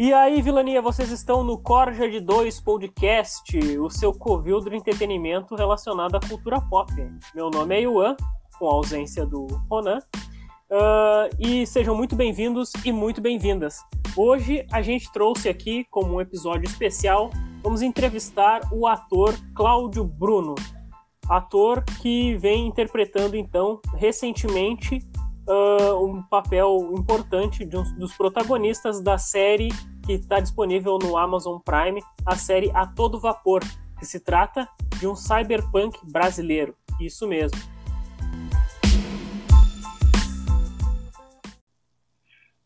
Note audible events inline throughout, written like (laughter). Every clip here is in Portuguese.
E aí, Vilania, vocês estão no Corja de 2 Podcast, o seu covil do entretenimento relacionado à cultura pop. Meu nome é Yuan, com a ausência do Ronan. Uh, e sejam muito bem-vindos e muito bem-vindas. Hoje a gente trouxe aqui, como um episódio especial, vamos entrevistar o ator Cláudio Bruno, ator que vem interpretando então recentemente uh, um papel importante de um dos protagonistas da série que está disponível no Amazon Prime, a série A Todo Vapor, que se trata de um cyberpunk brasileiro. Isso mesmo.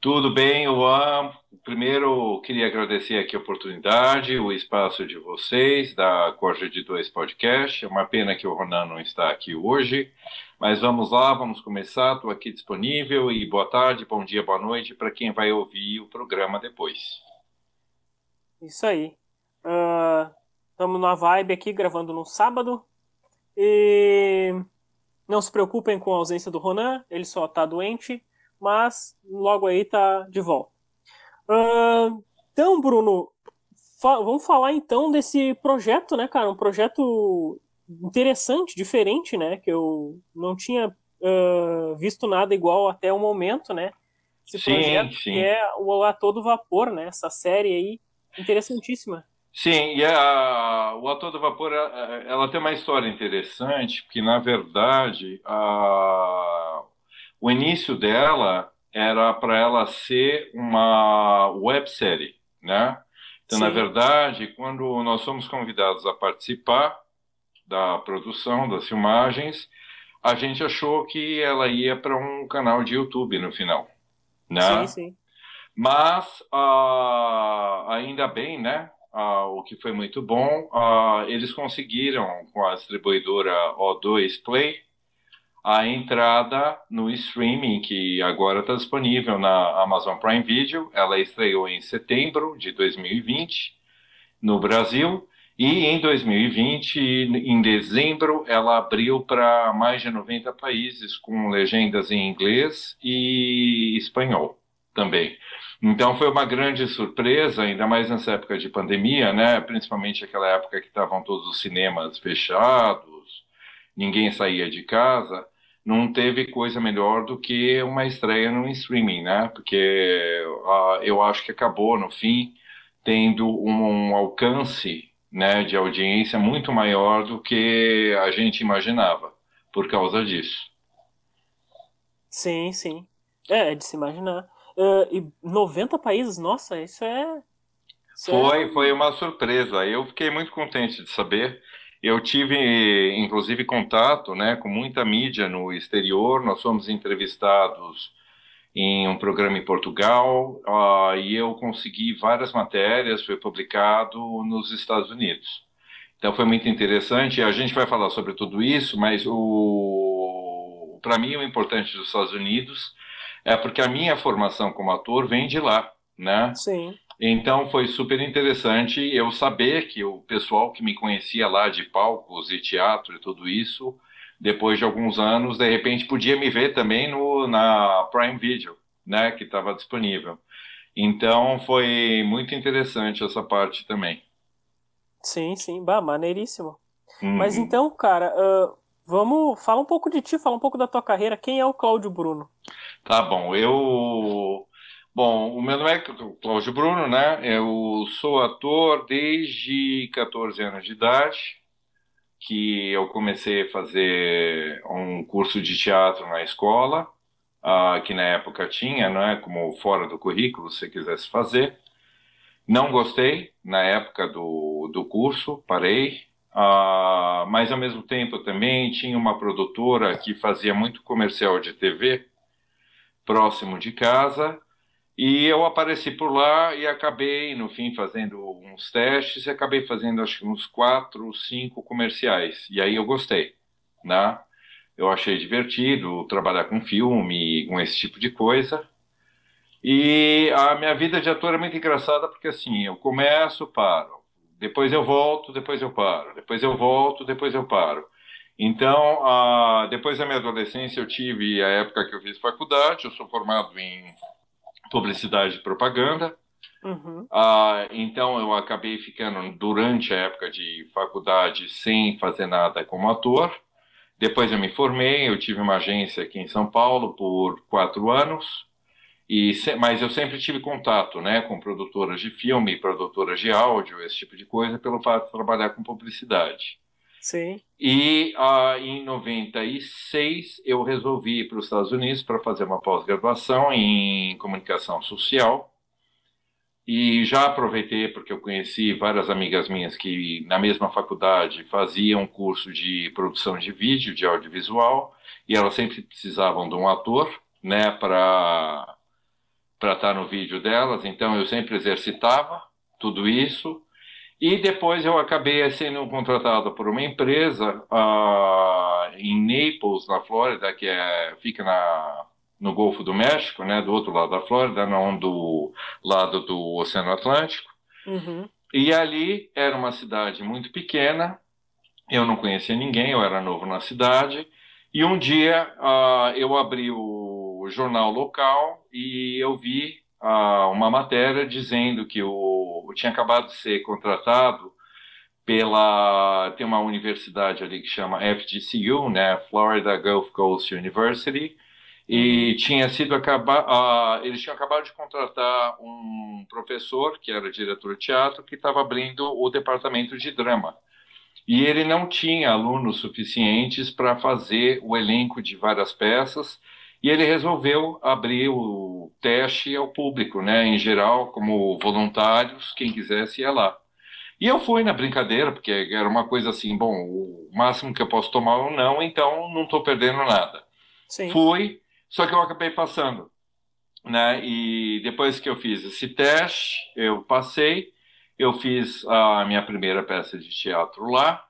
Tudo bem, Juan? Primeiro, queria agradecer aqui a oportunidade, o espaço de vocês, da Corja de Dois Podcast. É uma pena que o Ronan não está aqui hoje, mas vamos lá, vamos começar. Estou aqui disponível e boa tarde, bom dia, boa noite para quem vai ouvir o programa depois. Isso aí. Estamos uh, na vibe aqui, gravando no sábado. E não se preocupem com a ausência do Ronan, ele só está doente, mas logo aí tá de volta. Uh, então, Bruno, fa vamos falar então desse projeto, né, cara? Um projeto interessante, diferente, né? Que eu não tinha uh, visto nada igual até o momento, né? Esse sim, projeto sim. que é o A Todo Vapor, né? Essa série aí interessantíssima. Sim, e a, o Ator do Vapor ela tem uma história interessante, porque na verdade a, o início dela era para ela ser uma websérie, né? Então, Sim. na verdade, quando nós fomos convidados a participar da produção, das filmagens, a gente achou que ela ia para um canal de YouTube no final, né? Sim, sim. Mas, uh, ainda bem, né? Uh, o que foi muito bom, uh, eles conseguiram, com a distribuidora O2 Play, a entrada no streaming que agora está disponível na Amazon Prime Video. Ela estreou em setembro de 2020 no Brasil e em 2020, em dezembro, ela abriu para mais de 90 países com legendas em inglês e espanhol também. Então foi uma grande surpresa, ainda mais nessa época de pandemia, né? Principalmente aquela época que estavam todos os cinemas fechados, ninguém saía de casa não teve coisa melhor do que uma estreia no streaming, né? Porque uh, eu acho que acabou, no fim, tendo um, um, alcance né, de audiência muito maior do que a gente imaginava, por causa disso. Sim, sim. É, é de se imaginar. Uh, e 90 países, nossa, isso é. Isso é foi, é... foi uma surpresa. Eu fiquei muito contente de saber. Eu tive, inclusive, contato né, com muita mídia no exterior. Nós fomos entrevistados em um programa em Portugal uh, e eu consegui várias matérias, foi publicado nos Estados Unidos. Então foi muito interessante. A gente vai falar sobre tudo isso, mas o para mim o importante dos Estados Unidos é porque a minha formação como ator vem de lá, né? Sim. Então foi super interessante eu saber que o pessoal que me conhecia lá de palcos e teatro e tudo isso, depois de alguns anos, de repente podia me ver também no, na Prime Video, né, que estava disponível. Então foi muito interessante essa parte também. Sim, sim, bah, maneiríssimo. Uhum. Mas então, cara, uh, vamos falar um pouco de ti, falar um pouco da tua carreira. Quem é o Cláudio Bruno? Tá bom, eu Bom, o meu nome é Cláudio Bruno, né? Eu sou ator desde 14 anos de idade, que eu comecei a fazer um curso de teatro na escola, uh, que na época tinha, né? Como fora do currículo, se quisesse fazer. Não gostei na época do, do curso, parei. Uh, mas ao mesmo tempo também tinha uma produtora que fazia muito comercial de TV próximo de casa e eu apareci por lá e acabei, no fim, fazendo uns testes e acabei fazendo, acho que uns quatro, cinco comerciais. E aí eu gostei, né? Eu achei divertido trabalhar com filme, com esse tipo de coisa. E a minha vida de ator é muito engraçada porque, assim, eu começo, paro. Depois eu volto, depois eu paro. Depois eu volto, depois eu paro. Então, a, depois da minha adolescência, eu tive a época que eu fiz faculdade. Eu sou formado em publicidade e propaganda, Uhum. Uh, então eu acabei ficando durante a época de faculdade sem fazer nada como ator. Depois eu me formei, eu tive uma agência aqui em São Paulo por quatro anos. E, mas eu sempre tive contato né, com produtoras de filme, produtoras de áudio, esse tipo de coisa, pelo fato de trabalhar com publicidade. Sim. E uh, em 96 eu resolvi ir para os Estados Unidos para fazer uma pós-graduação em comunicação social. E já aproveitei porque eu conheci várias amigas minhas que na mesma faculdade faziam curso de produção de vídeo, de audiovisual, e elas sempre precisavam de um ator, né, para estar no vídeo delas, então eu sempre exercitava tudo isso. E depois eu acabei sendo contratado por uma empresa uh, em Naples, na Flórida, que é, fica na, no Golfo do México, né, do outro lado da Flórida, não do lado do Oceano Atlântico. Uhum. E ali era uma cidade muito pequena, eu não conhecia ninguém, eu era novo na cidade. E um dia uh, eu abri o jornal local e eu vi uma matéria dizendo que o, tinha acabado de ser contratado pela tem uma universidade ali que chama FGCU, né, Florida Gulf Coast University, e tinha sido acabar, uh, eles tinham acabado de contratar um professor que era diretor de teatro que estava abrindo o departamento de drama. E ele não tinha alunos suficientes para fazer o elenco de várias peças e ele resolveu abrir o teste ao público, né, em geral, como voluntários, quem quisesse ia lá. E eu fui na brincadeira, porque era uma coisa assim, bom, o máximo que eu posso tomar ou não, então não estou perdendo nada. Sim. Fui, só que eu acabei passando, né? E depois que eu fiz esse teste, eu passei eu fiz a minha primeira peça de teatro lá.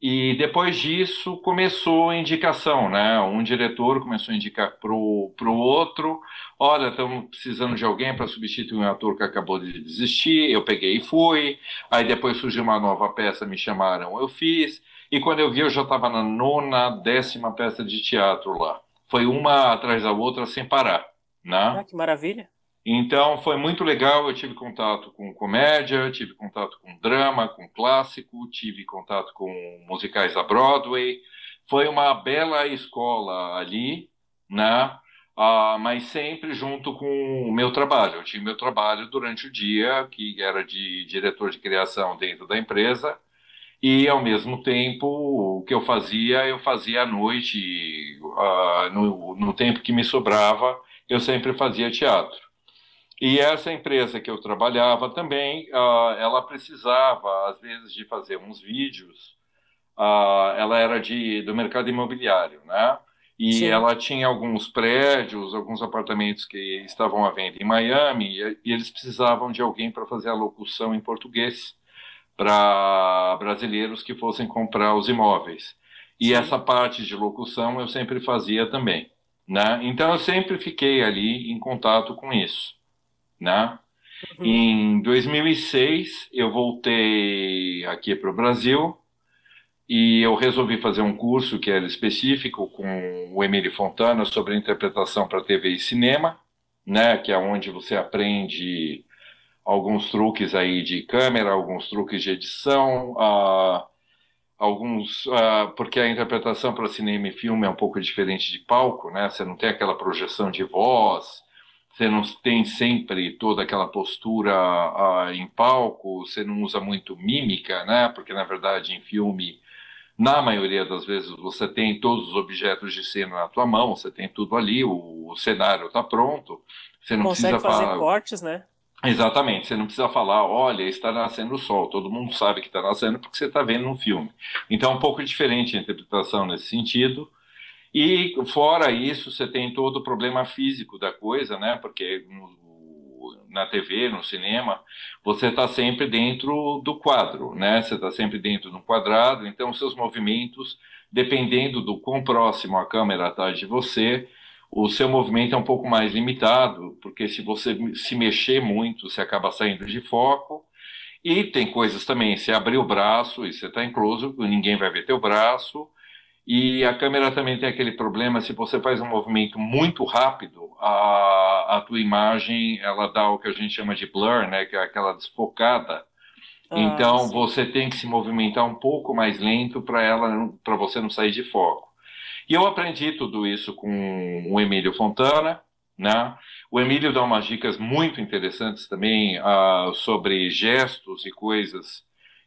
E depois disso começou a indicação, né? Um diretor começou a indicar para o outro: olha, estamos precisando de alguém para substituir um ator que acabou de desistir. Eu peguei e fui. Aí depois surgiu uma nova peça, me chamaram, eu fiz. E quando eu vi, eu já estava na nona, décima peça de teatro lá. Foi uma atrás da outra sem parar. Né? Ah, que maravilha! Então foi muito legal. Eu tive contato com comédia, tive contato com drama, com clássico, tive contato com musicais da Broadway. Foi uma bela escola ali, né? Ah, mas sempre junto com o meu trabalho. Eu tinha meu trabalho durante o dia, que era de diretor de criação dentro da empresa, e ao mesmo tempo o que eu fazia, eu fazia à noite, ah, no, no tempo que me sobrava, eu sempre fazia teatro. E essa empresa que eu trabalhava também, uh, ela precisava, às vezes, de fazer uns vídeos. Uh, ela era de, do mercado imobiliário, né? E Sim. ela tinha alguns prédios, alguns apartamentos que estavam à venda em Miami, e, e eles precisavam de alguém para fazer a locução em português para brasileiros que fossem comprar os imóveis. E Sim. essa parte de locução eu sempre fazia também. Né? Então eu sempre fiquei ali em contato com isso né? Uhum. Em 2006 eu voltei aqui para o Brasil e eu resolvi fazer um curso que era específico com o Emílio Fontana sobre interpretação para TV e cinema, né? Que é onde você aprende alguns truques aí de câmera, alguns truques de edição, uh, alguns uh, porque a interpretação para cinema e filme é um pouco diferente de palco, né? Você não tem aquela projeção de voz, você não tem sempre toda aquela postura uh, em palco, você não usa muito mímica, né? Porque na verdade em filme, na maioria das vezes você tem todos os objetos de cena na tua mão, você tem tudo ali, o, o cenário está pronto, você não Consegue precisa fazer falar. cortes, né? Exatamente, você não precisa falar, olha, está nascendo o sol, todo mundo sabe que está nascendo porque você está vendo um filme. Então é um pouco diferente a interpretação nesse sentido. E fora isso, você tem todo o problema físico da coisa, né? Porque na TV, no cinema, você está sempre dentro do quadro, né? Você está sempre dentro de um quadrado, então seus movimentos, dependendo do quão próximo a câmera está de você, o seu movimento é um pouco mais limitado, porque se você se mexer muito, você acaba saindo de foco. E tem coisas também, se abrir o braço e você está incluso, ninguém vai ver teu braço E a câmera também tem aquele problema, se você faz um movimento muito rápido, a, a tua imagem, ela dá o que a gente chama de blur, né, que é aquela desfocada. Ah, então sim. você tem que se movimentar um pouco mais lento para ela, para você não sair de foco. E eu aprendi tudo isso com o Emílio Fontana, né? O Emílio dá umas dicas muito interessantes também uh, sobre gestos e coisas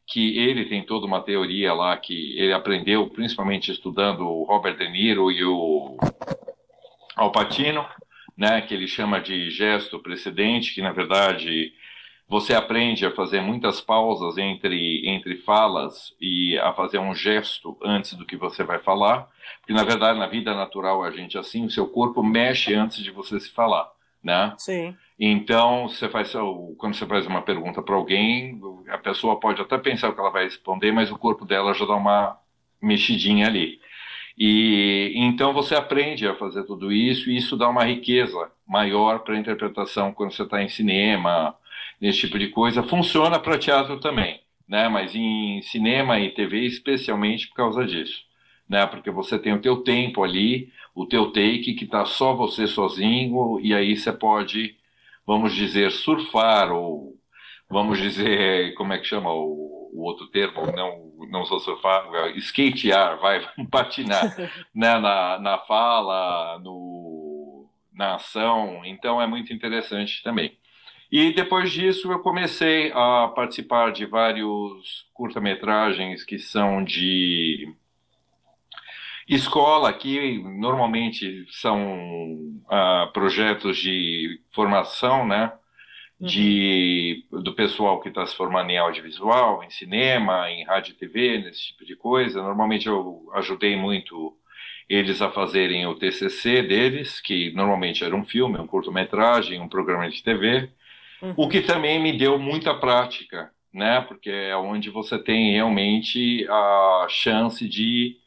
que ele tem toda uma teoria lá que ele aprendeu, principalmente estudando o Robert De Niro e o Al Pacino, né, que ele chama de gesto precedente, que na verdade você aprende a fazer muitas pausas entre, entre falas e a fazer um gesto antes do que você vai falar, porque na verdade na vida natural a gente é assim, o seu corpo mexe antes de você se falar, né? Sim. Então, você faz, quando você faz uma pergunta para alguém, a pessoa pode até pensar o que ela vai responder, mas o corpo dela já dá uma mexidinha ali. E então você aprende a fazer tudo isso e isso dá uma riqueza maior para a interpretação quando você está em cinema, nesse tipo de coisa. Funciona para teatro também, né? Mas em cinema e TV especialmente por causa disso, né? Porque você tem o teu tempo ali, o teu take que está só você sozinho e aí você pode vamos dizer, surfar, ou vamos dizer, (laughs) como é que chama o, o outro termo? Não, não só surfar, skatear, vai, (laughs) patinar (laughs) né, na, na fala, no, na ação. Então é muito interessante também. E depois disso eu comecei a participar de vários curta-metragens que são de Escola, que normalmente são uh, projetos de formação, né? De, uhum. do pessoal que está se formando em audiovisual, em cinema, em rádio e TV, nesse tipo de coisa. Normalmente eu ajudei muito eles a fazerem o TCC deles, que normalmente era um filme, um curto-metragem, um programa de TV, uhum. o que também me deu muita prática, né? Porque é onde você tem realmente a chance de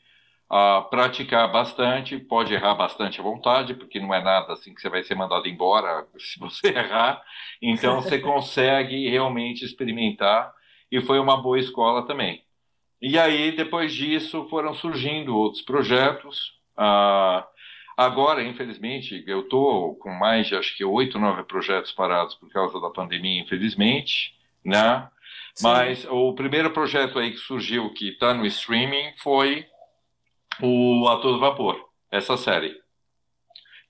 uh, praticar bastante, pode errar bastante à vontade, porque não é nada assim que você vai ser mandado embora (laughs) se você errar. Então você (laughs) consegue realmente experimentar e foi uma boa escola também. E aí, depois disso, foram surgindo outros projetos. Uh, agora, infelizmente, eu estou com mais de acho que oito, nove projetos parados por causa da pandemia, infelizmente, né? Sim. Mas o primeiro projeto aí que surgiu, que está no streaming, foi o A Todo Vapor, essa série.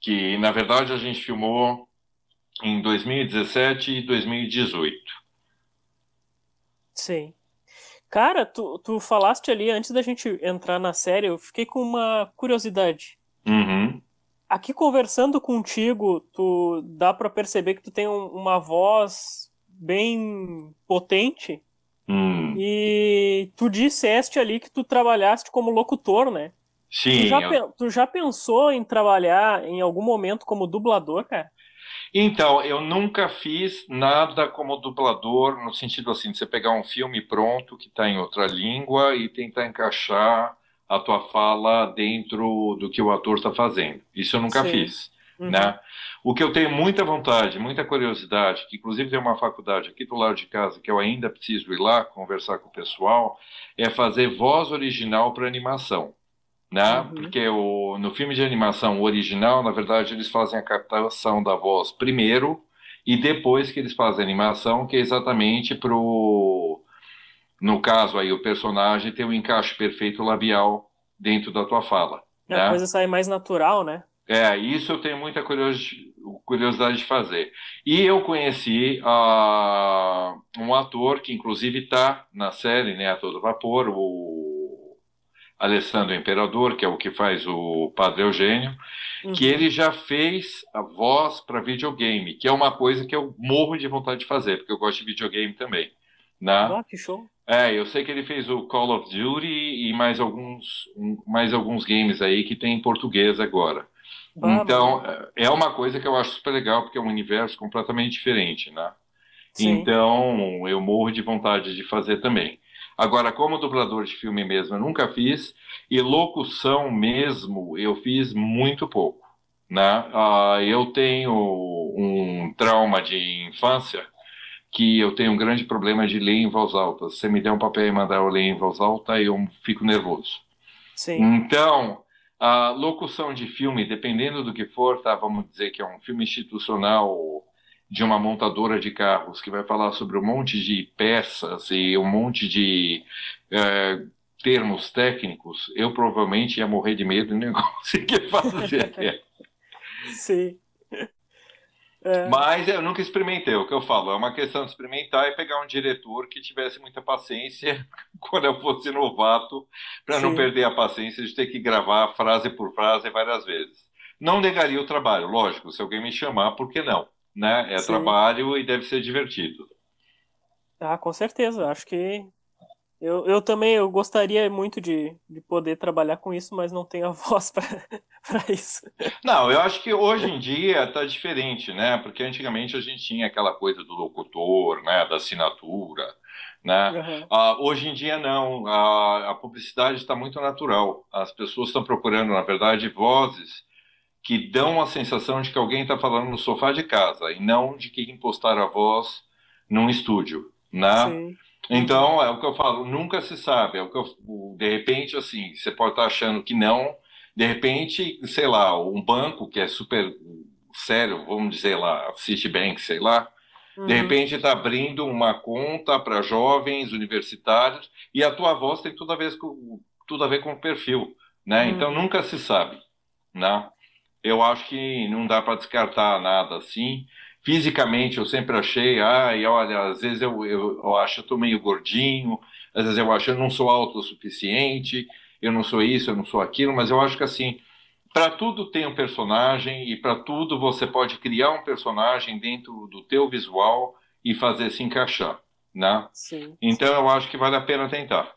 Que, na verdade, a gente filmou em 2017 e 2018. Sim. Cara, tu, tu falaste ali, antes da gente entrar na série, eu fiquei com uma curiosidade. Uhum. Aqui conversando contigo, tu dá para perceber que tu tem um, uma voz bem potente Hum. E tu disseste ali que tu trabalhaste como locutor, né? Sim. Tu já, eu... tu já pensou em trabalhar em algum momento como dublador, cara? Então, eu nunca fiz nada como dublador, no sentido assim, de você pegar um filme pronto que está em outra língua e tentar encaixar a tua fala dentro do que o ator está fazendo. Isso eu nunca Sim. fiz. Uhum. Né? O que eu tenho muita vontade, muita curiosidade, que inclusive tem uma faculdade aqui do lado de casa que eu ainda preciso ir lá conversar com o pessoal, é fazer voz original para animação. Né? Uhum. Porque o, no filme de animação original, na verdade, eles fazem a captação da voz primeiro e depois que eles fazem a animação, que é exatamente pro no caso aí o personagem tem um encaixe perfeito labial dentro da tua fala. A né? coisa sai mais natural, né? É, isso eu tenho muita curiosidade de fazer. E eu conheci uh, um ator que, inclusive, está na série, né, a todo vapor, o Alessandro Imperador, que é o que faz o Padre Eugênio, uhum. que ele já fez a voz para videogame, que é uma coisa que eu morro de vontade de fazer, porque eu gosto de videogame também. Né? Ah, que show! É, eu sei que ele fez o Call of Duty e mais alguns, mais alguns games aí que tem em português agora. Então, é uma coisa que eu acho super legal, porque é um universo completamente diferente, né? Sim. Então, eu morro de vontade de fazer também. Agora, como dublador de filme mesmo, eu nunca fiz, e locução mesmo, eu fiz muito pouco, né? Uh, eu tenho um trauma de infância, que eu tenho um grande problema de ler em voz alta. Se você me der um papel e mandar eu ler em voz alta, eu fico nervoso. Sim. Então, a locução de filme, dependendo do que for, tá, vamos dizer que é um filme institucional de uma montadora de carros que vai falar sobre um monte de peças e um monte de é, termos técnicos, eu provavelmente ia morrer de medo e nem (laughs) conseguia fazer. (laughs) Sim. É. Mas eu nunca experimentei, é o que eu falo, é uma questão de experimentar e pegar um diretor que tivesse muita paciência (laughs) quando eu fosse novato, para não perder a paciência de ter que gravar frase por frase várias vezes. Não negaria o trabalho, lógico, se alguém me chamar, por que não? Né? É Sim. trabalho e deve ser divertido. Ah, com certeza, acho que eu, eu também eu gostaria muito de, de poder trabalhar com isso, mas não tenho a (laughs) voz para isso. Não, eu acho que hoje em dia está diferente, né? Porque antigamente a gente tinha aquela coisa do locutor, né? Da assinatura, né? Uhum. Uh, hoje em dia não, a, a publicidade está muito natural. As pessoas estão procurando, na verdade, vozes que dão a sensação de que alguém está falando no sofá de casa e não de que impostaram a voz num estúdio, né? Sim. Então, é o que eu falo, nunca se sabe. É o que eu, de repente, assim, você pode estar achando que não, de repente, sei lá, um banco que é super sério, vamos dizer lá, Citibank, sei lá, uhum. de repente está abrindo uma conta para jovens universitários e a tua voz tem tudo a ver com, tudo a ver com o perfil, né? Uhum. Então, nunca se sabe, né? Eu acho que não dá para descartar nada assim. Fisicamente, eu sempre achei, ah, e olha, às vezes eu, eu, eu acho que eu tô meio gordinho, às vezes eu acho que eu não sou autossuficiente, eu não sou isso, eu não sou aquilo, mas eu acho que assim, para tudo tem um personagem e para tudo você pode criar um personagem dentro do teu visual e fazer se encaixar, né? Sim. Então sim. eu acho que vale a pena tentar.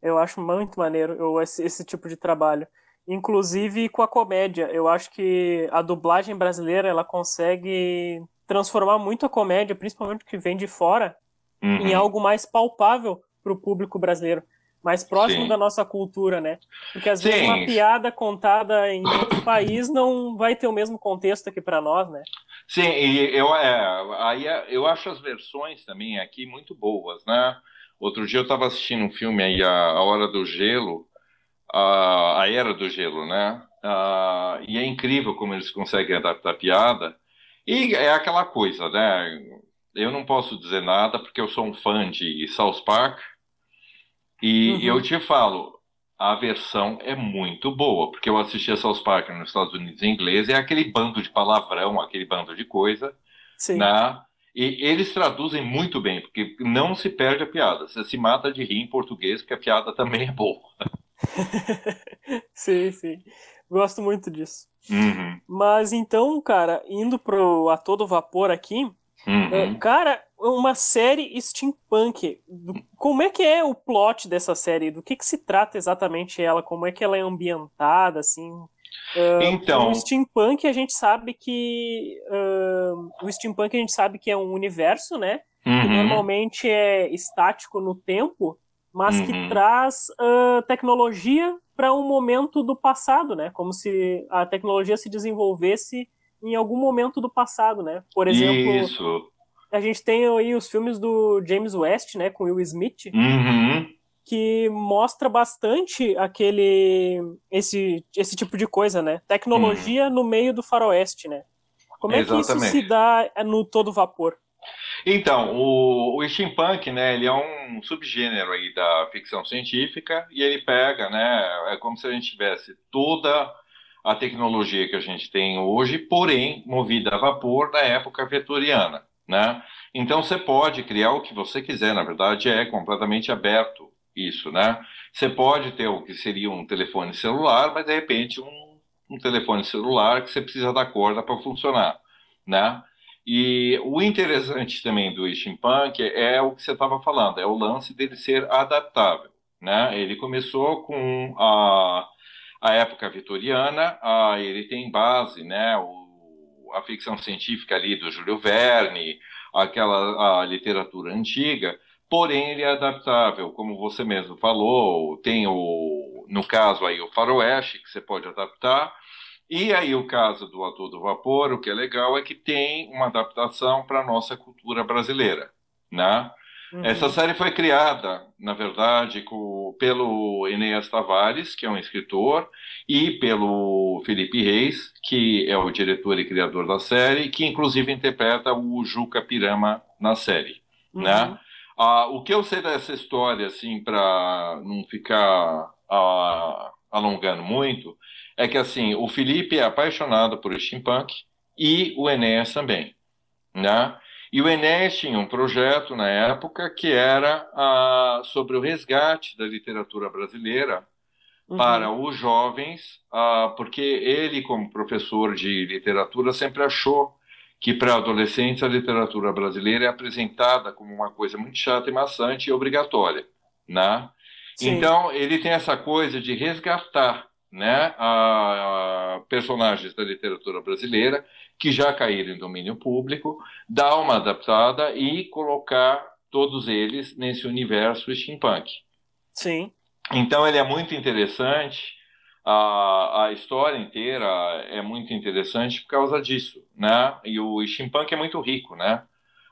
Eu acho muito maneiro eu, esse, esse tipo de trabalho inclusive com a comédia. Eu acho que a dublagem brasileira ela consegue transformar muito a comédia, principalmente que vem de fora, uhum. em algo mais palpável para o público brasileiro, mais próximo Sim. da nossa cultura, né? Porque às Sim. vezes uma piada contada em outro (coughs) país não vai ter o mesmo contexto aqui para nós, né? Sim, e eu, é, aí é, eu acho as versões também aqui muito boas, né? Outro dia eu estava assistindo um filme aí, A, a Hora do Gelo, a, a era do gelo, né? Uh, e é incrível como eles conseguem adaptar a piada. E é aquela coisa, né? Eu não posso dizer nada porque eu sou um fã de South Park. E uhum. eu te falo, a versão é muito boa, porque eu assisti a South Park nos Estados Unidos em inglês, é aquele bando de palavrão, aquele bando de coisa, Sim. né? E eles traduzem muito bem, porque não se perde a piada. Você se mata de rir em português, porque a piada também é boa. (laughs) (laughs) sim, sim. Gosto muito disso. Uhum. Mas então, cara, indo pro A Todo Vapor aqui, uhum. é, cara, uma série steampunk. Como é que é o plot dessa série? Do que, que se trata exatamente ela? Como é que ela é ambientada, assim? Uh, então, o steampunk a gente sabe que uh, o steampunk a gente sabe que é um universo, né? Uhum. Que normalmente é estático no tempo mas uhum. que traz uh, tecnologia para um momento do passado, né? Como se a tecnologia se desenvolvesse em algum momento do passado, né? Por exemplo, Isso. a gente tem aí os filmes do James West, né, com Will Smith, uhum. que mostra bastante aquele esse esse tipo de coisa, né? Tecnologia uhum. no meio do faroeste, né? Como é Exatamente. que isso se dá no todo vapor? Então, o, o steampunk, né, ele é um subgênero aí da ficção científica e ele pega, né, é como se a gente tivesse toda a tecnologia que a gente tem hoje, porém movida a vapor da época vitoriana, né? Então você pode criar o que você quiser, na verdade é completamente aberto isso, né? Você pode ter o que seria um telefone celular, mas de repente um, um telefone celular que você precisa da corda para funcionar, né? E o interessante também do steampunk é o que você estava falando, é o lance dele ser adaptável. Né? Ele começou com a, a época vitoriana, a, ele tem base, né, o, a ficção científica ali do Júlio Verne, aquela a literatura antiga, porém ele é adaptável, como você mesmo falou, tem o, no caso aí o faroeste, que você pode adaptar, e aí o caso do ator do vapor, o que é legal é que tem uma adaptação para a nossa cultura brasileira, né? Uhum. Essa série foi criada, na verdade, com, pelo Enéas Tavares, que é um escritor, e pelo Felipe Reis, que é o diretor e criador da série, que inclusive interpreta o Juca Pirama na série. Uhum. Né? Ah, o que eu sei dessa história, assim, para não ficar ah, alongando muito, é que assim o Felipe é apaixonado por steampunk e o Enéas também. Né? E o Enéas tinha um projeto na época que era ah, sobre o resgate da literatura brasileira uhum. para os jovens, ah, porque ele, como professor de literatura, sempre achou que para adolescentes a literatura brasileira é apresentada como uma coisa muito chata e maçante e obrigatória, né? Então ele tem essa coisa de resgatar, né, a, a personagens da literatura brasileira que já caíram em domínio público, dar uma adaptada e colocar todos eles nesse universo steampunk. Sim. Então ele é muito interessante, a, a história inteira é muito interessante por causa disso, né? E o steampunk é muito rico, né?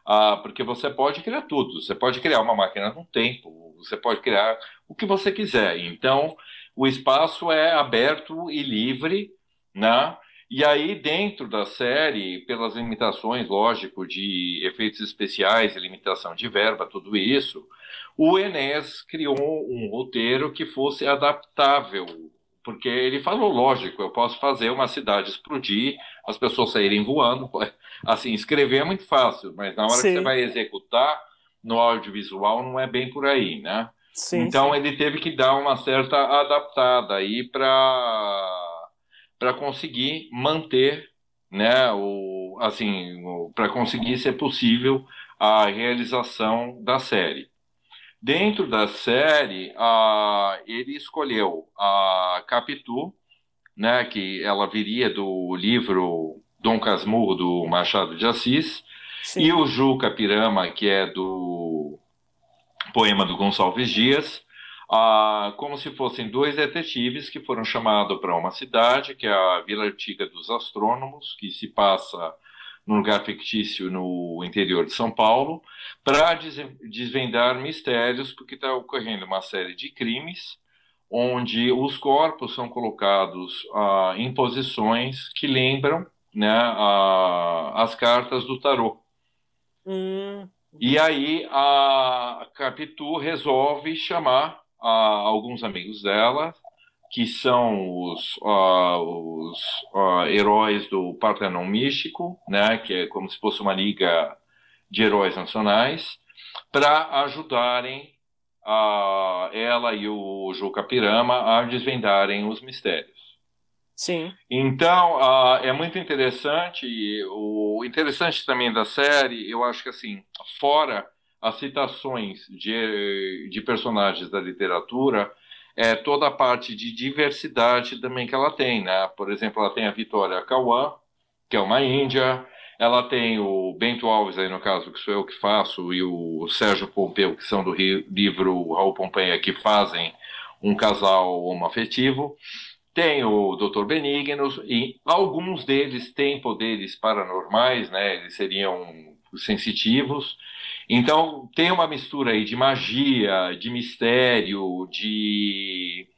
Ah, porque você pode criar tudo, você pode criar uma máquina no tempo, você pode criar o que você quiser. Então, o espaço é aberto e livre, né? E aí, dentro da série, pelas limitações, lógico, de efeitos especiais, limitação de verba, tudo isso, o Enes criou um roteiro que fosse adaptável. Porque ele falou, lógico, eu posso fazer uma cidade explodir, as pessoas saírem voando. (laughs) Assim, escrever é muito fácil, mas na hora sim. que você vai executar no audiovisual não é bem por aí, né? Sim, então sim. ele teve que dar uma certa adaptada aí para conseguir manter, né, o, assim, para conseguir ser possível a realização da série. Dentro da série, a, ele escolheu a Capitu, né, que ela viria do livro Dom Casmurro, do Machado de Assis, Sim. e o Juca Pirama, que é do poema do Gonçalves Dias, ah, como se fossem dois detetives que foram chamados para uma cidade, que é a Vila Antiga dos Astrônomos, que se passa num lugar fictício no interior de São Paulo, para desvendar mistérios, porque está ocorrendo uma série de crimes onde os corpos são colocados ah, em posições que lembram né, as cartas do tarô. Hum. E aí a Capitu resolve chamar a alguns amigos dela, que são os, uh, os uh, heróis do Partenon Místico, né, que é como se fosse uma liga de heróis nacionais, para ajudarem uh, ela e o Juca Pirama a desvendarem os mistérios. Sim. Então, é muito interessante. O interessante também da série, eu acho que assim, fora as citações de, de personagens da literatura, é toda a parte de diversidade também que ela tem, né? Por exemplo, ela tem a Vitória Cauã, que é uma índia, ela tem o Bento Alves, aí no caso, que sou eu que faço, e o Sérgio Pompeu, que são do livro Raul Pompeia, que fazem um casal homoafetivo. Tem o Dr. Benignos, e alguns deles têm poderes paranormais, né? Eles seriam sensitivos. Então tem uma mistura aí de magia, de mistério, de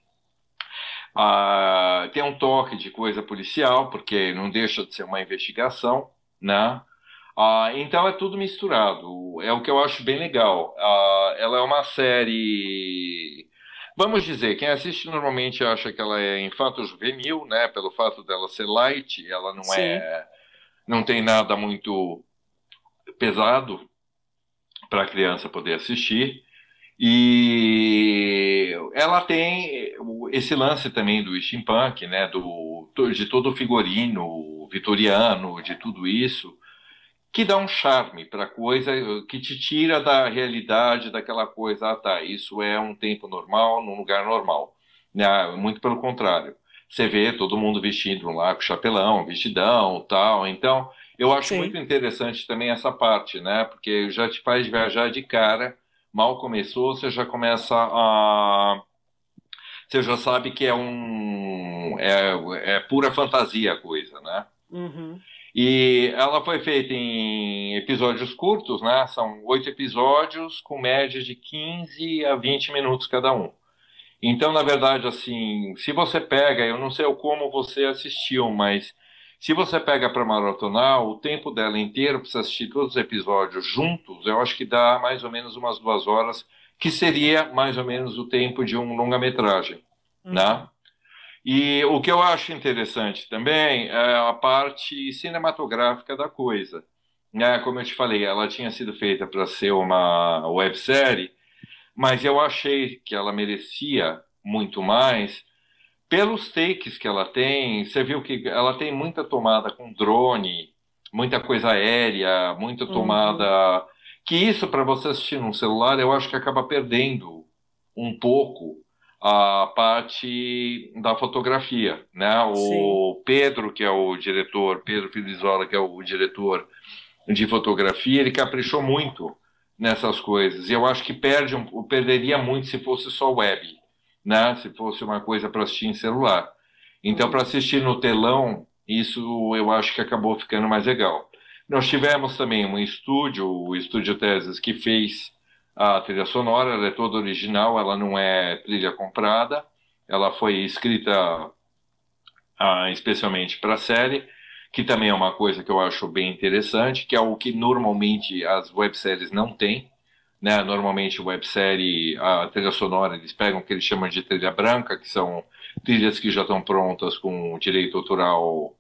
uh, tem um toque de coisa policial, porque não deixa de ser uma investigação, né? Uh, então é tudo misturado. É o que eu acho bem legal. Uh, ela é uma série. Vamos dizer, quem assiste normalmente acha que ela é infanto-juvenil, né? Pelo fato dela ser light, ela não Sim. é. Não tem nada muito pesado, para a criança poder assistir. E ela tem esse lance também do steampunk, né, do, de todo o figurino vitoriano, de tudo isso, que dá um charme para a coisa, que te tira da realidade daquela coisa, ah tá, isso é um tempo normal, num lugar normal. Né? Muito pelo contrário. Você vê todo mundo vestido lá com chapelão, vestidão, tal. Então, eu acho Sim. muito interessante também essa parte, né? Porque já te faz viajar de cara. Mal começou, você já começa a. Você já sabe que é um. É, é pura fantasia a coisa, né? Uhum. E ela foi feita em episódios curtos, né? São oito episódios com média de 15 a 20 minutos cada um. Então, na verdade, assim, se você pega, eu não sei como você assistiu, mas se você pega para maratonar, o tempo dela inteiro para você assistir todos os episódios juntos, eu acho que dá mais ou menos umas duas horas, que seria mais ou menos o tempo de um longa-metragem, uhum. né? E o que eu acho interessante também é a parte cinematográfica da coisa. Né? Como eu te falei, ela tinha sido feita para ser uma websérie, mas eu achei que ela merecia muito mais pelos takes que ela tem. Você viu que ela tem muita tomada com drone, muita coisa aérea, muita uhum. tomada. Uhum. Que isso, para você assistir num celular, eu acho que acaba perdendo um pouco a parte da fotografia, né? O Sim. Pedro, que é o diretor, Pedro Filizola, que é o diretor de fotografia, ele caprichou muito nessas coisas. E eu acho que perde, perderia muito se fosse só web, né? Se fosse uma coisa para assistir em celular. Então, para assistir no telão, isso eu acho que acabou ficando mais legal. Nós tivemos também um estúdio, o Estúdio Teses, que fez a trilha sonora, ela é toda original, ela não é trilha comprada, ela foi escrita ah, especialmente para a série que também é uma coisa que eu acho bem interessante, que é o que normalmente as webséries não têm. Né? Normalmente, websérie, a trilha sonora, eles pegam o que eles chamam de trilha branca, que são trilhas que já estão prontas com direito autoral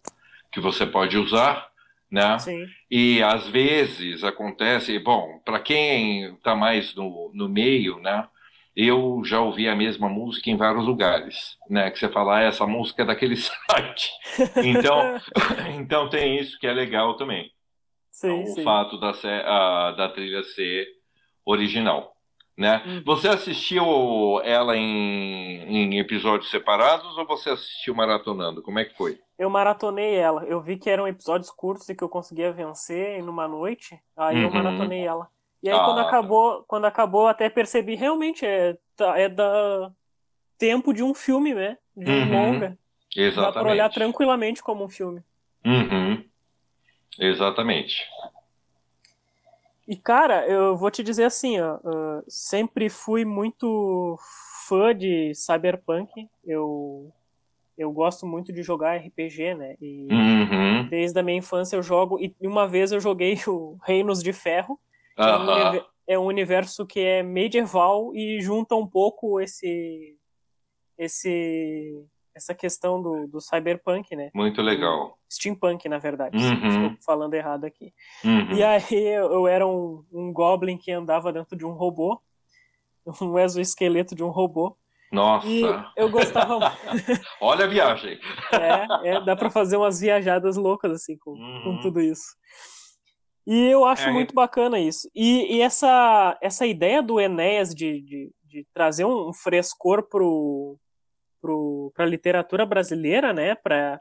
que você pode usar. Né? Sim. E às vezes acontece, bom, para quem está mais no, no meio, né? eu já ouvi a mesma música em vários lugares, né? Que você fala, ah, essa música é daquele (laughs) site. Então, (laughs) então tem isso que é legal também. Sim, o sim. fato da, a, da trilha ser original. Né? Uhum. Você assistiu ela em, em, episódios separados ou você assistiu maratonando? Como é que foi? Eu maratonei ela. Eu vi que eram episódios curtos e que eu conseguia vencer numa noite. Aí uhum. eu maratonei ela. E aí ah. quando acabou, quando acabou, até percebi realmente é, tá, é da tempo de um filme, né? De um uhum. longa. Exatamente. Dá pra olhar tranquilamente como um filme. Uhum. Exatamente. E cara, eu vou te dizer assim, ó, sempre fui muito fã de Cyberpunk. Eu eu gosto muito de jogar RPG, né? E uhum. desde a minha infância eu jogo e uma vez eu joguei (laughs) o Reinos de Ferro é, um é um universo que é medieval e junta um pouco esse esse essa questão do, do cyberpunk, né? Muito legal. Steampunk, na verdade. Uhum. Estou falando errado aqui. Uhum. E aí eu era um, um goblin que andava dentro de um robô, (laughs) um exoesqueleto de um robô. Nossa! E eu gostava. (laughs) Olha a viagem! É, é dá para fazer umas viajadas loucas assim com, uhum. com tudo isso. E eu acho é. muito bacana isso. E, e, essa, essa ideia do Enéas de, de, de trazer um frescor pro, pro, pra literatura brasileira, né? Pra,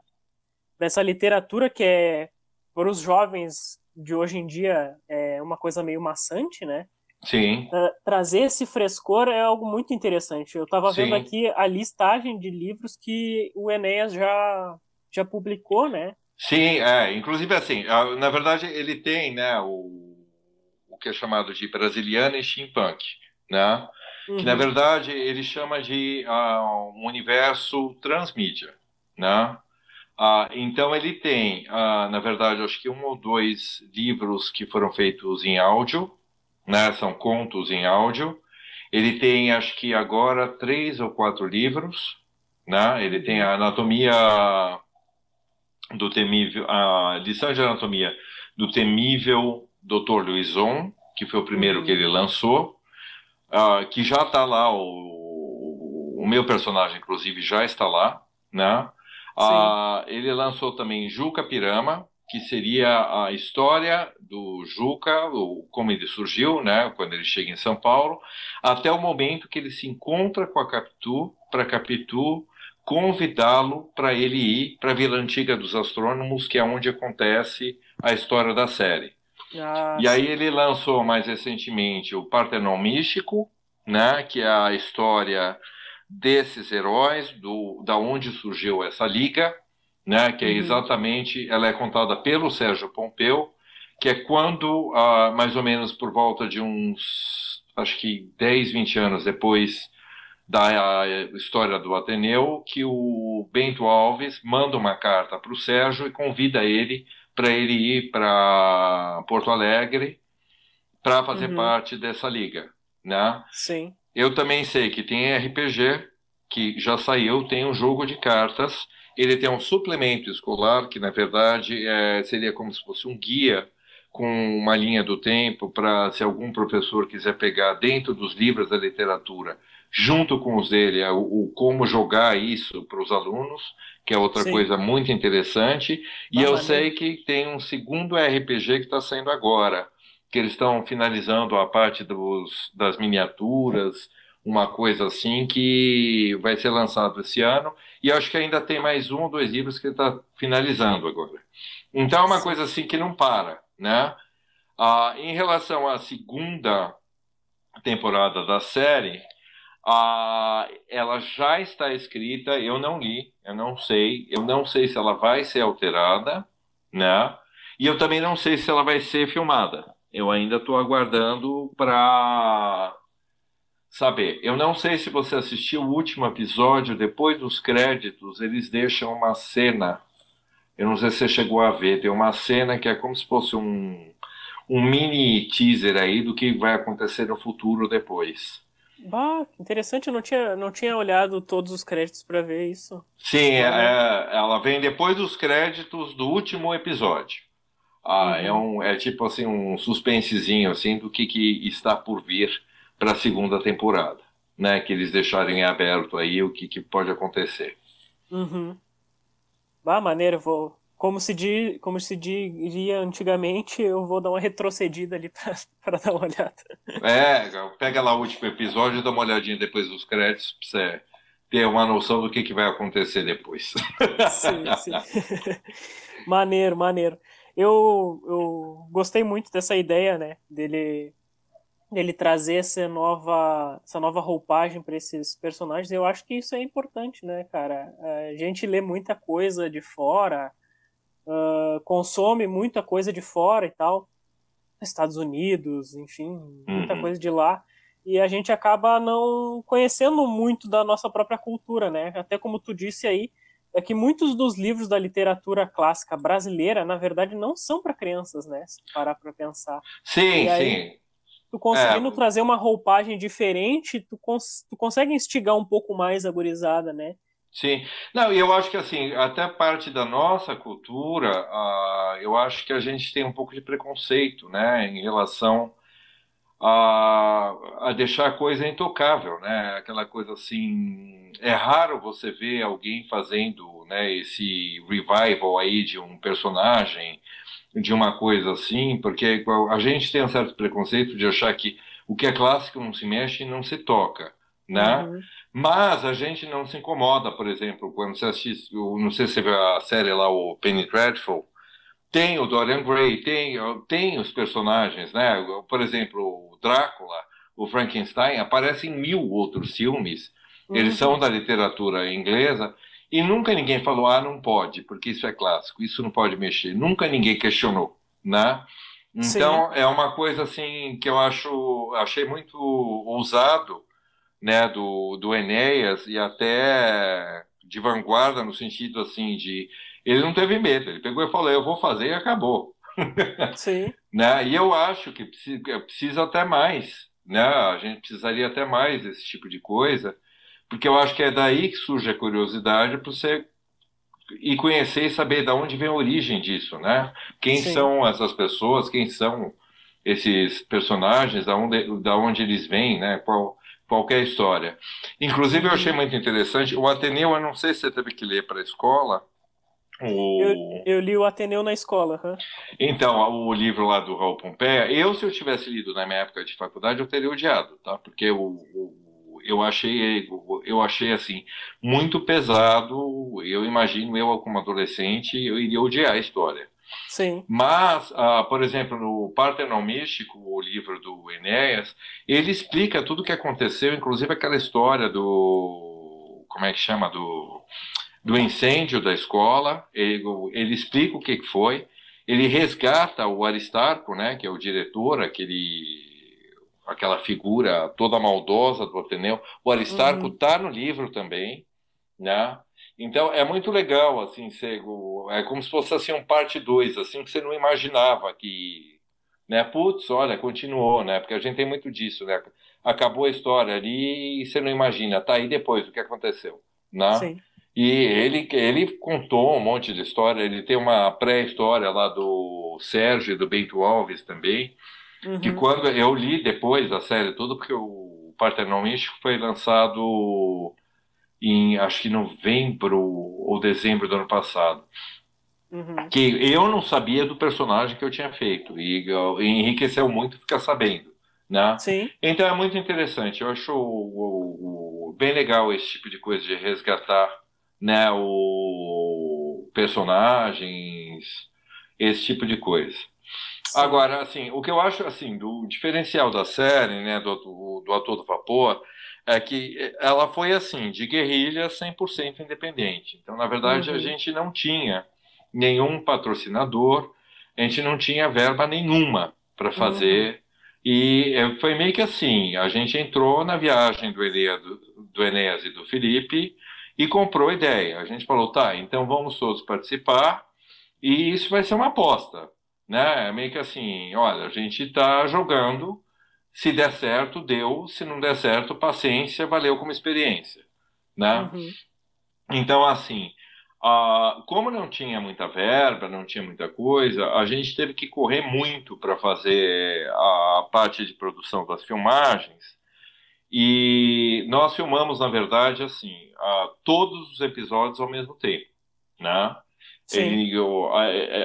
pra essa literatura que é, para os jovens de hoje em dia, é uma coisa meio maçante, né? Sim. Tra trazer esse frescor é algo muito interessante. Eu estava vendo aqui a listagem de livros que o Enéas já, já publicou, né? Sim, é. Inclusive, assim, na verdade, ele tem, né, o, o que é chamado de brasiliano e steampunk, né? Uhum. Que, na uhum. verdade, ele chama de uh, um universo transmídia, né? Uh, então, ele tem, uh, na verdade, acho que um ou dois livros que foram feitos em áudio, né? São contos em áudio. Ele tem, acho que agora, três ou quatro livros, né? Ele tem a Anatomia do temível, a lição de anatomia do temível Dr. Luizon, que foi o primeiro que ele uhum. lançou, uh, que já está lá, o, o, meu personagem, inclusive, já está lá, né? Uh, ele lançou também Juca Pirama, que seria a história do Juca, o, como ele surgiu, né, quando ele chega em São Paulo, até o momento que ele se encontra com a Capitu, para Capitu convidá-lo para ele ir para a Vila Antiga dos Astrônomos, que é onde acontece a história da série. Ah, e aí ele lançou mais recentemente o Partenon Místico, né, que é a história desses heróis, do, da onde surgiu essa liga, né? Que é uhum. exatamente, ela é contada pelo Sérgio Pompeu, que é quando, ah, mais ou menos por volta de uns, acho que 10, 20 anos depois da história do Ateneu, que o Bento Alves manda uma carta para o Sérgio e convida ele para ele ir para Porto Alegre para fazer uhum. parte dessa liga, né? Sim. Eu também sei que tem RPG que já saiu, tem um jogo de cartas, ele tem um suplemento escolar que na verdade é, seria como se fosse um guia com uma linha do tempo para se algum professor quiser pegar dentro dos livros da literatura junto com os dele, é o, o como jogar isso para os alunos, que é outra Sim. coisa muito interessante. E ah, eu sei que tem um segundo RPG que está saindo agora, que eles estão finalizando a parte dos, das miniaturas, uma coisa assim que vai ser lançado esse ano. E acho que ainda tem mais um ou dois livros que ele está finalizando agora. Então é uma coisa assim que não para, né? Ah, em relação à segunda temporada da série, ah, ela já está escrita, eu não li, eu não sei, eu não sei se ela vai ser alterada, né? E eu também não sei se ela vai ser filmada. Eu ainda estou aguardando para saber. Eu não sei se você assistiu o último episódio, depois dos créditos, eles deixam uma cena. Eu não sei se você chegou a ver, tem uma cena que é como se fosse um, um mini teaser aí do que vai acontecer no futuro depois. Bah, interessante, eu não tinha, não tinha olhado todos os créditos para ver isso. Sim, é, é, ela vem depois dos créditos do último episódio. Ah, é uhum. é, um, é tipo assim um suspensezinho assim do que, que está por vir para a segunda temporada, né? Que eles deixarem aberto aí o que, que pode acontecer. Uhum. Bah, maneiro, vou, como se, diz, como se diria antigamente, eu vou dar uma retrocedida ali para (laughs) dar uma olhada. É, pega lá o último episódio e dá uma olhadinha depois dos créditos para você ter uma noção do que, que vai acontecer depois. (laughs) Sim, sim. (laughs) maneiro, maneiro. Eu, eu gostei muito dessa ideia, né, dele dele trazer essa nova essa nova roupagem para esses personagens. Eu acho que isso é importante, né, cara? A gente lê muita coisa de fora, uh, consome muita coisa de fora e tal, Estados Unidos, enfim, muita uhum. coisa de lá, e a gente acaba não conhecendo muito da nossa própria cultura, né? Até como tu disse aí, é que muitos dos livros da literatura clássica brasileira, na verdade, não são para crianças, né? Se parar para pensar. Sim, aí, sim. Tu conseguindo é. trazer uma roupagem diferente, tu, cons tu consegue instigar um pouco mais a gurizada, né? Sim, não, e eu acho que assim, até parte da nossa cultura, uh, eu acho que a gente tem um pouco de preconceito, né, em relação a, a deixar a coisa intocável, né, aquela coisa assim, é raro você ver alguém fazendo, né, esse revival aí de um personagem, de uma coisa assim, porque a gente tem um certo preconceito de achar que o que é clássico não se mexe e não se toca, né? Uhum. Mas a gente não se incomoda, por exemplo, quando você assiste, não sei se você viu a série lá, o Penny Dreadful, tem o Dorian Gray, tem, tem os personagens, né? Por exemplo, o Drácula, o Frankenstein, aparecem em mil outros filmes. Eles uhum. são da literatura inglesa e nunca ninguém falou, ah, não pode, porque isso é clássico, isso não pode mexer. Nunca ninguém questionou, né? Então Sim. é uma coisa assim que eu acho, achei muito ousado né, do, do Enéas e até de vanguarda no sentido assim de ele não teve medo, ele pegou e falou eu vou fazer e acabou. (laughs) Sim. né? E eu acho que precisa, precisa até mais, né? A gente precisaria até mais desse tipo de coisa, porque eu acho que é daí que surge a curiosidade para você e conhecer e saber de onde vem a origem disso, né? Quem Sim. são essas pessoas, quem são esses personagens, da onde, da onde eles vêm, né? Qual, qualquer história. Inclusive, eu achei muito interessante. O Ateneu, eu não sei se você teve que ler para a escola. O... Eu, eu, li o Ateneu na escola. Huh? Então, o livro lá do Raul Pompeia, eu, se eu tivesse lido na minha época de faculdade, eu teria odiado, tá? Porque eu, eu achei, eu achei assim, muito pesado. Eu imagino eu, como adolescente, eu iria odiar a história. Sim. Mas, ah, por exemplo, no Partenon Místico, o livro do Enéas, ele explica tudo o que aconteceu, inclusive aquela história do. Como é que chama? Do. do incêndio da escola, ele, ele explica o que foi, ele resgata o Aristarco, né, que é o diretor, aquele aquela figura toda maldosa do Ateneu. O Aristarco está uhum. no livro também, né? Então é muito legal, assim. É como se fosse assim um parte 2, assim, que você não imaginava que. Né? Putz, olha, continuou, né? Porque a gente tem muito disso, né? Acabou a história ali e você não imagina, tá aí depois o que aconteceu, né? Sim. E ele, ele contou um monte de história, ele tem uma pré-história lá do Sérgio e do Bento Alves também, uhum. que quando eu li depois a série toda, porque o Partenon Místico foi lançado em acho que novembro ou dezembro do ano passado. Uhum. Que eu não sabia do personagem que eu tinha feito e, e enriqueceu muito ficar sabendo. Né? Sim. Então é muito interessante. Eu acho o, o, bem legal esse tipo de coisa de resgatar né, o personagens, esse tipo de coisa. Agora, assim, o que eu acho assim do diferencial da série, né, do, do, do ator do vapor, é que ela foi assim, de guerrilha 100% independente. Então, na verdade, uhum. a gente não tinha nenhum patrocinador, a gente não tinha verba nenhuma para fazer. Uhum. E é, foi meio que assim, a gente entrou na viagem do, Elia, do, do Enéas e do Felipe e comprou a ideia. A gente falou, tá, então vamos todos participar e isso vai ser uma aposta. Né? É meio que assim, olha, a gente está jogando se der certo, deu. Se não der certo, paciência, valeu como experiência. Né? Uhum. Então, assim, como não tinha muita verba, não tinha muita coisa, a gente teve que correr muito para fazer a parte de produção das filmagens. E nós filmamos, na verdade, assim, todos os episódios ao mesmo tempo, né? Ele,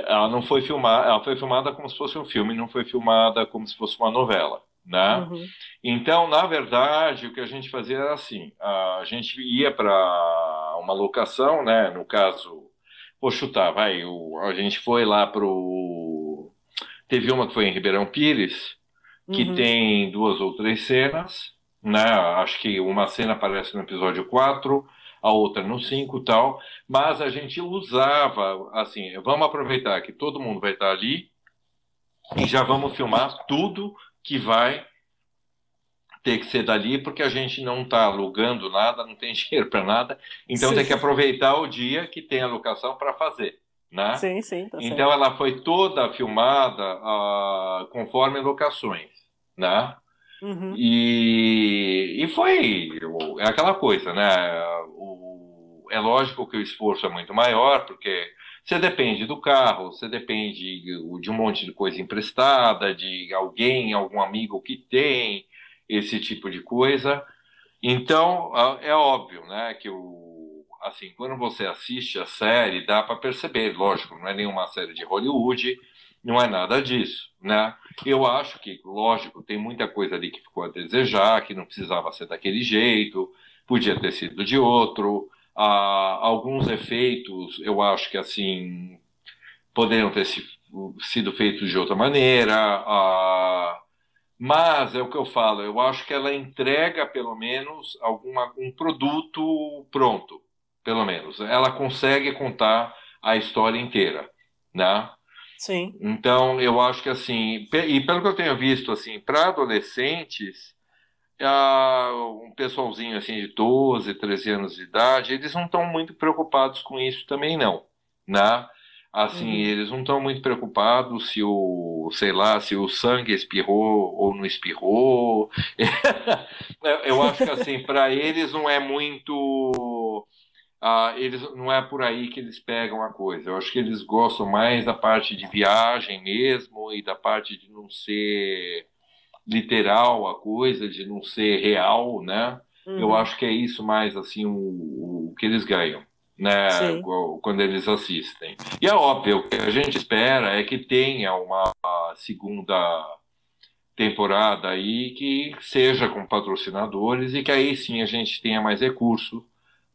ela não foi filmada, ela foi filmada como se fosse um filme, não foi filmada como se fosse uma novela. Né? Uhum. Então, na verdade, o que a gente fazia era assim: a gente ia para uma locação, né? No caso, vou chutar, vai, o, a gente foi lá pro. Teve uma que foi em Ribeirão Pires, que uhum. tem duas ou três cenas, né? Acho que uma cena aparece no episódio 4, a outra no 5 e tal, mas a gente usava, assim, vamos aproveitar que todo mundo vai estar ali e já vamos filmar tudo que vai ter que ser dali, porque a gente não está alugando nada, não tem (laughs) dinheiro para nada, então sim. tem que aproveitar o dia que tem a locação para fazer. Né? Sim, sim. Tá então certo. ela foi toda filmada uh, conforme locações. Né? Uhum. E, e foi é aquela coisa, né? O, é lógico que o esforço é muito maior, porque você depende do carro, você depende de um monte de coisa emprestada, de alguém, algum amigo que tem esse tipo de coisa. Então, é óbvio, né, que o, assim, quando você assiste a série, dá para perceber, lógico, não é nenhuma série de Hollywood, não é nada disso, né? Eu acho que, lógico, tem muita coisa ali que ficou a desejar, que não precisava ser daquele jeito, podia ter sido de outro, ah, alguns efeitos, eu acho que assim poderiam ter sido feitos de outra maneira. Ah, mas é o que eu falo, eu acho que ela entrega pelo menos alguma, um produto pronto, pelo menos. Ela consegue contar a história inteira, né? Sim. Então eu acho que assim, e pelo que eu tenho visto assim, para adolescentes um pessoalzinho assim de 12, 13 anos de idade, eles não estão muito preocupados com isso também não, né? Assim, uhum. eles não estão muito preocupados se o, sei lá, se o sangue espirrou ou não espirrou. (laughs) Eu acho que assim, para eles não é muito Uh, eles não é por aí que eles pegam a coisa. Eu acho que eles gostam mais da parte de viagem mesmo e da parte de não ser literal a coisa, de não ser real, né? Uhum. Eu acho que é isso mais assim o, o que eles ganham, né? Sim. Quando eles assistem. E é óbvio, o que a gente espera é que tenha uma segunda temporada aí que seja com patrocinadores e que aí sim a gente tenha mais recurso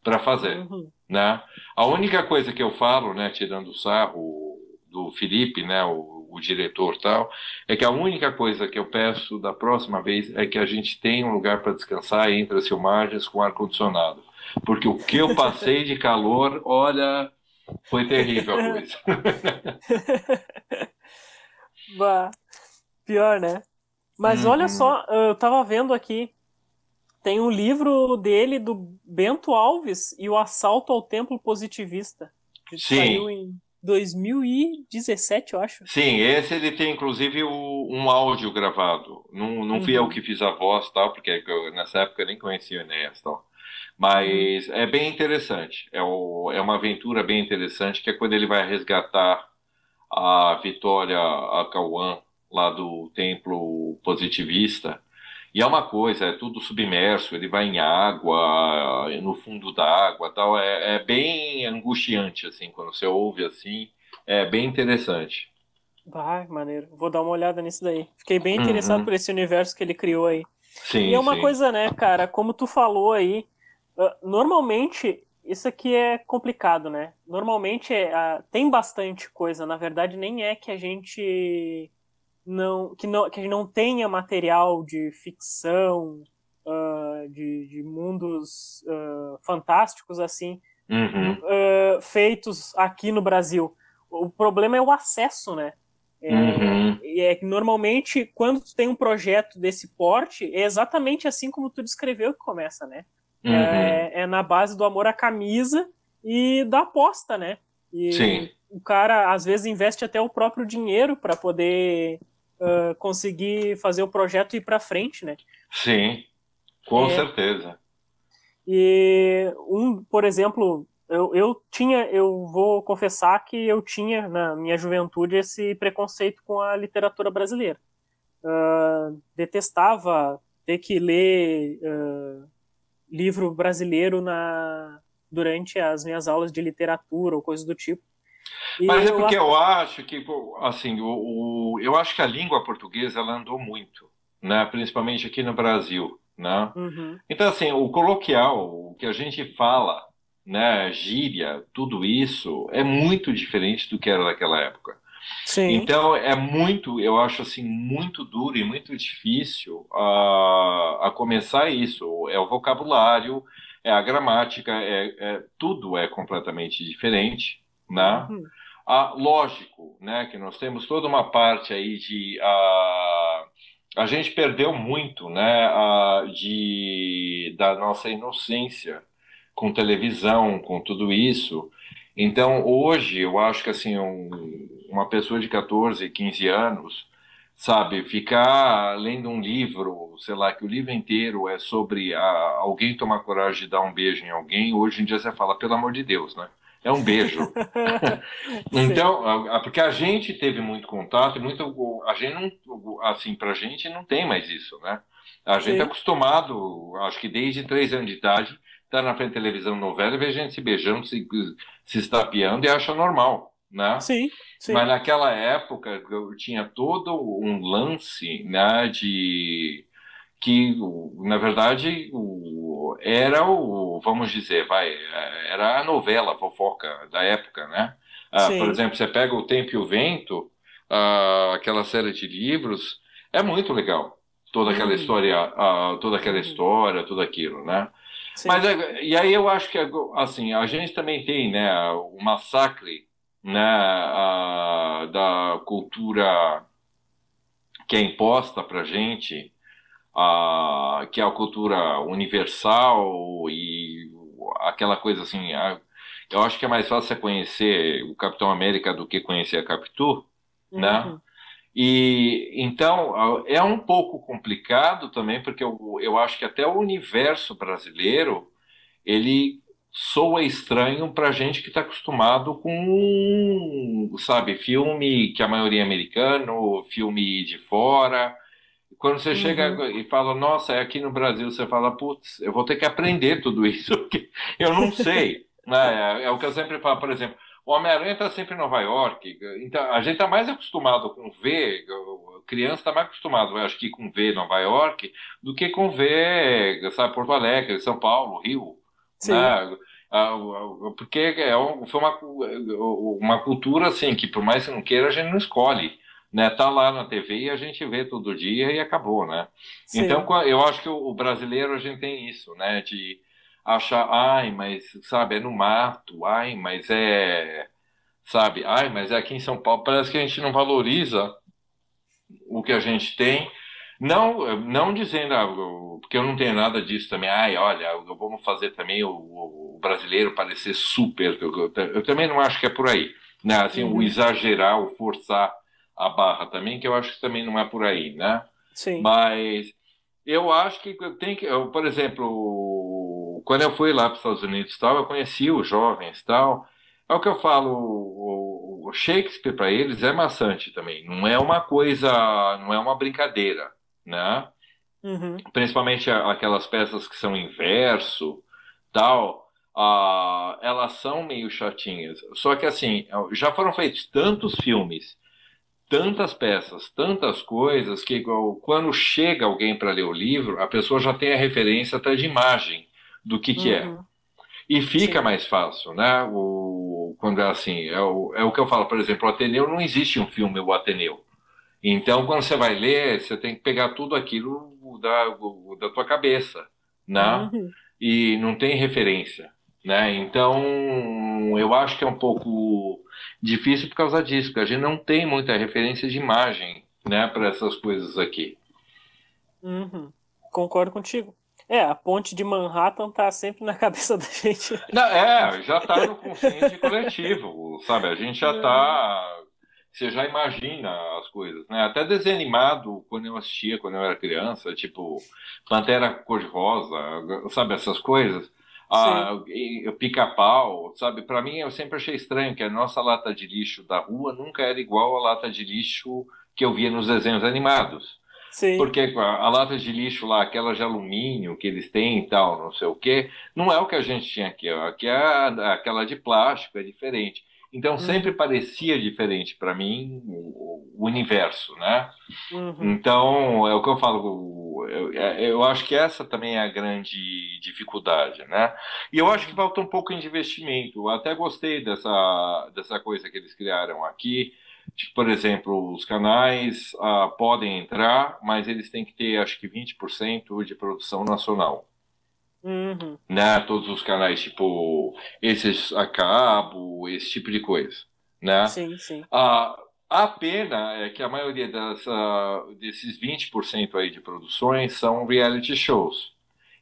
para fazer, uhum. né? A única coisa que eu falo, né, tirando o sarro do Felipe, né, o o diretor tal, é que a única coisa que eu peço da próxima vez é que a gente tenha um lugar para descansar entre as filmagens com ar-condicionado. porque o que eu passei de calor, olha, foi terrível a coisa. (laughs) bah, pior, né? Mas uhum. olha só, eu tava vendo aqui, tem um livro dele do Bento Alves e o Assalto ao Templo Positivista, que Sim. saiu em 2017, eu acho. Sim, esse ele tem inclusive o, um áudio gravado. Não, não fui uhum. eu que fiz a voz, tal, porque eu, nessa época eu nem conhecia o Enéas, tal. Mas uhum. é bem interessante. É, o, é uma aventura bem interessante, que é quando ele vai resgatar a Vitória a Cauã, lá do templo positivista. E é uma coisa, é tudo submerso, ele vai em água, no fundo da água, tal. É, é bem angustiante assim quando você ouve assim, é bem interessante. Vai, maneiro. Vou dar uma olhada nisso daí. Fiquei bem interessado uhum. por esse universo que ele criou aí. Sim, e é uma sim. coisa, né, cara, como tu falou aí, ah, normalmente isso aqui é complicado, né? Normalmente é, uh, tem bastante coisa. Na verdade, nem é que a gente não que não que não tenha material de ficção, uh, de, de, mundos uh, fantásticos assim uhum. feitos aqui no Brasil. O problema é o acesso, né? É, uhum. é que normalmente quando tu tem um projeto desse porte é exatamente assim como tu descreveu que começa, né? Uhum. É, é, na base do amor à camisa e da aposta, né? E Sim. o cara às vezes investe até o próprio dinheiro para poder uh, conseguir fazer o projeto ir para frente, né? Sim, com é, certeza. E um, por exemplo, eu, eu tinha, eu vou confessar que eu tinha na minha juventude esse preconceito com a literatura brasileira. Uh, detestava ter que ler uh, livro brasileiro na durante as minhas aulas de literatura ou coisas do tipo. Mas é porque eu, eu acho que, assim, o, o, eu acho que a língua portuguesa ela andou muito, né? Principalmente aqui no Brasil, né? Uhum. Então, assim, o coloquial, o que a gente fala, né? Gíria, tudo isso é muito diferente do que era naquela época. Sim. Então é muito, eu acho assim, muito duro e muito difícil a, a começar isso. É o vocabulário, é a gramática, é, é tudo é completamente diferente, né? Uhum. Ah, lógico, né, que nós temos toda uma parte aí de a, a gente perdeu muito, né, a, de da nossa inocência com televisão, com tudo isso. Então, hoje, eu acho que assim, um, uma pessoa de 14, 15 anos, sabe, ficar lendo um livro, sei lá, que o livro inteiro é sobre a, alguém tomar coragem de dar um beijo em alguém, hoje em dia você fala, pelo amor de Deus, né? É um beijo. (laughs) (laughs) então, porque a gente teve muito contato, muito, a gente não, assim, pra gente não tem mais isso, né? A gente é acostumado, acho que desde três anos de idade, tá na frente da televisão novela e vê gente se beijando, se, se estapeando e acha normal, né? Sim, sim. Mas naquela época eu tinha todo um lance, né, de que na verdade o, era o, vamos dizer, vai, era a novela a fofoca da época, né? Ah, por exemplo, você pega o Tempo e o Vento, ah, aquela série de livros, é muito legal toda aquela hum. história, ah, toda aquela uhum. história, tudo aquilo, né? Mas é, e aí eu acho que assim a gente também tem, né, o massacre, né, a, da cultura que é imposta para gente, a, que é a cultura universal e aquela coisa assim. A, eu acho que é mais fácil você conhecer o Capitão América do que conhecer a Capitu, né? uhum. né? E então é um pouco complicado também, porque eu, eu acho que até o universo brasileiro ele soa estranho para gente que está acostumado com, sabe, filme que a maioria é americano, filme de fora. Quando você uhum. chega e fala, nossa, é aqui no Brasil, você fala, putz, eu vou ter que aprender tudo isso, (laughs) porque eu não sei. né? é, é o que eu sempre falo, por exemplo, o Homem-Aranha está sempre em Nova York, então a gente está mais acostumado com ver, criança está mais acostumado, eu acho que com ver Nova York, do que com ver, sabe, Porto Alegre, São Paulo, Rio, Sim. né? Porque é foi uma, uma cultura assim que por mais que não queira a gente não escolhe, né? Tá lá na TV e a gente vê todo dia e acabou, né? Sim. Então eu acho que o brasileiro a gente tem isso, né? De achar, ai, mas, sabe, é no mato, ai, mas é, sabe, ai, mas é aqui em São Paulo. Parece que a gente não valoriza o que a gente tem. Não, não dizendo, ah, porque eu não tenho nada disso também. Ai, olha, vamos fazer também o, o brasileiro parecer super. Eu, também não acho que é por aí. Né? Assim, uhum. o exagerar, o forçar a barra também, que eu acho que também não é por aí, né? Sim. Mas eu acho que tem que, eu, por exemplo, quando eu fui lá para os Estados Unidos tal, eu conheci os jovens tal. É o que eu falo, o, o Shakespeare para eles é maçante também. Não é uma coisa, não é uma brincadeira, né? Uhum. Principalmente aquelas peças que são em verso, tal. Uh, elas são meio chatinhas. Só que assim, já foram feitos tantos filmes tantas peças, tantas coisas, que quando chega alguém para ler o livro, a pessoa já tem a referência até de imagem do que, que é. uhum. é. E fica Sim. mais fácil, né? O, quando é assim, é o, é o que eu falo, por exemplo, o Ateneu não existe um filme, o Ateneu. Então, quando você vai ler, você tem que pegar tudo aquilo da, da tua cabeça, né? Uhum. E não tem referência, né? Então, eu acho que é um pouco difícil por causa disso, porque a gente não tem muita referência de imagem, né, para essas coisas aqui. Uhum. Concordo contigo. É, a ponte de Manhattan tá sempre na (laughs) cabeça da gente. Não, é, já tá no consciente coletivo, sabe? A gente já tá. Você já imagina as coisas, né? Até desenho animado, quando eu assistia, quando eu era criança, tipo Pantera Cor-de-Rosa, sabe? Essas coisas ah, pica-pau, sabe? Para mim, eu sempre achei estranho que a nossa lata de lixo da rua nunca era igual à lata de lixo que eu via nos desenhos animados. Sim. Porque a, a, lata de lixo lá, aquela de alumínio que eles têm e tal, não sei o quê, não é o que a gente tinha aqui. Aqui é aquela de plástico, é diferente. Então uhum. sempre parecia diferente para mim o, o, universo, né? Uhum. Então é o que eu falo. Eu, eu, acho que essa também é a grande dificuldade, né? E eu acho que falta um pouco de investimento. Eu até gostei dessa dessa coisa que eles criaram aqui. Tipo, por exemplo, os canais uh, podem entrar, mas eles têm que ter, acho que 20% de produção nacional. Uhum. Né? Todos os canais, tipo, esses a cabo, esse tipo de coisa. Né? Sim, sim. A, a pena é que a maioria dessa, desses 20% aí de produções são reality shows.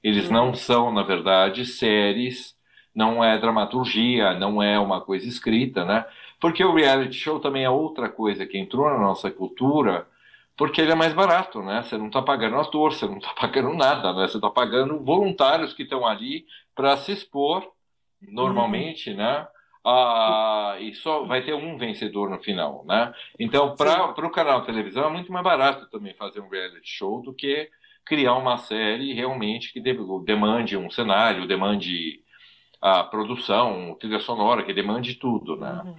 Eles uhum. não são, na verdade, séries, não é dramaturgia, não é uma coisa escrita, né? Porque o reality show também é outra coisa que entrou na nossa cultura porque ele é mais barato, né? Você não está pagando ator, você não está (laughs) pagando nada, né? Você está pagando voluntários que estão ali para se expor normalmente, uhum. né? Ah, e só vai ter um vencedor no final, né? Então, para o canal de televisão é muito mais barato também fazer um reality show do que criar uma série realmente que demande um cenário, demande a produção, trilha sonora, que demande tudo, né? Uhum.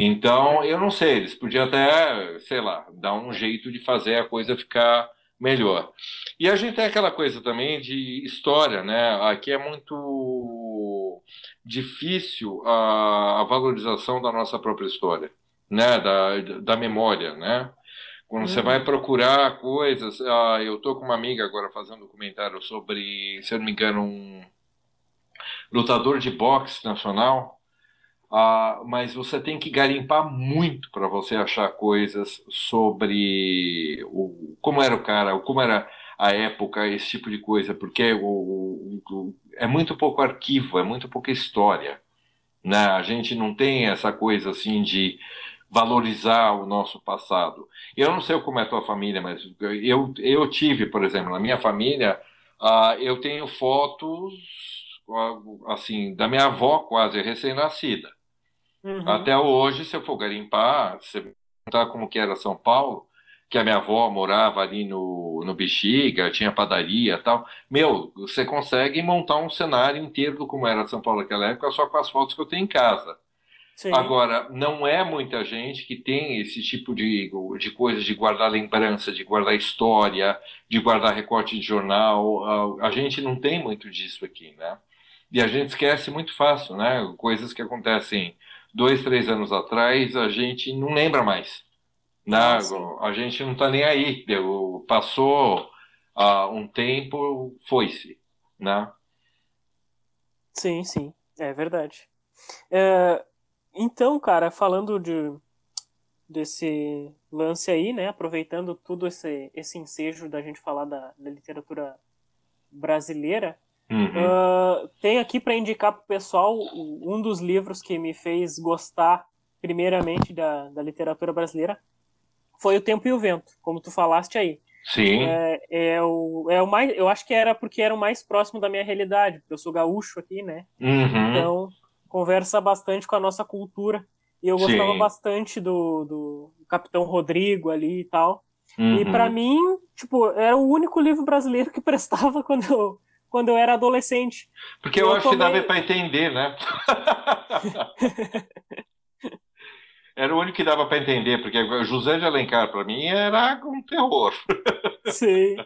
Então, eu não sei, eles podiam até, sei lá, dar um jeito de fazer a coisa ficar melhor. E a gente tem aquela coisa também de história, né? Aqui é muito difícil a, a valorização da nossa própria história, né? Da, da memória, né? Quando você vai procurar coisas, ah, eu tô com uma amiga agora fazendo um documentário sobre, se eu não me engano, um lutador de boxe nacional Uh, mas você tem que garimpar muito para você achar coisas sobre o, como era o cara, como era a época, esse tipo de coisa, porque o, o, é muito pouco arquivo, é muito pouca história. Né? A gente não tem essa coisa assim de valorizar o nosso passado. Eu não sei como é a tua família, mas eu, eu tive, por exemplo, na minha família, uh, eu tenho fotos assim da minha avó quase recém-nascida. Uhum. Até hoje, se eu for garimpar, se perguntar como que era São Paulo, que a minha avó morava ali no, no Bexiga, tinha padaria e tal. Meu, você consegue montar um cenário inteiro do como era São Paulo naquela época só com as fotos que eu tenho em casa. Sim. Agora, não é muita gente que tem esse tipo de, de coisa de guardar lembrança, de guardar história, de guardar recorte de jornal. A, a gente não tem muito disso aqui, né? E a gente esquece muito fácil, né? Coisas que acontecem dois, três anos atrás, a gente não lembra mais. Né? A gente não está nem aí. Passou uh, um tempo, foi-se. Né? Sim, sim, é verdade. É, então, cara, falando de, desse lance aí, né, aproveitando tudo esse, esse ensejo da gente falar da, da literatura brasileira, uhum. uh, tem aqui para indicar para o pessoal um dos livros que me fez gostar primeiramente da, da literatura brasileira foi O Tempo e o Vento, como tu falaste aí. Sim. É, é, o, é o mais, eu acho que era porque era o mais próximo da minha realidade, porque eu sou gaúcho aqui, né? Uhum. Então, conversa bastante com a nossa cultura. E eu gostava Sim. bastante do, do Capitão Rodrigo ali e tal. Uhum. E para mim, tipo, era o único livro brasileiro que (laughs) prestava quando eu, quando eu era adolescente. Porque eu, eu acho tomei... que dava para entender, né? (laughs) era o único que dava para entender, porque José de Alencar, para mim, era um terror. Sim.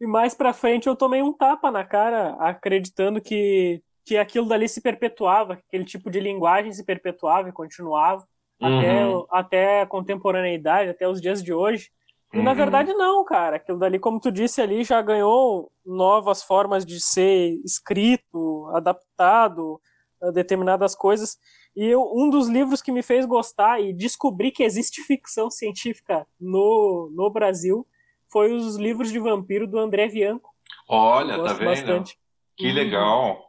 e mais para frente eu tomei um tapa na cara, acreditando que, que aquilo dali se perpetuava, aquele tipo de linguagem se perpetuava e continuava uhum. até, até a contemporaneidade, até os dias de hoje. Uhum. na verdade não, cara. Aquilo dali, como tu disse ali, já ganhou novas formas de ser escrito, adaptado a determinadas coisas. E eu, um dos livros que me fez gostar e descobrir que existe ficção científica no, no Brasil foi os livros de vampiro do André Bianco. Olha, tá vendo? Bastante. Que uhum. legal.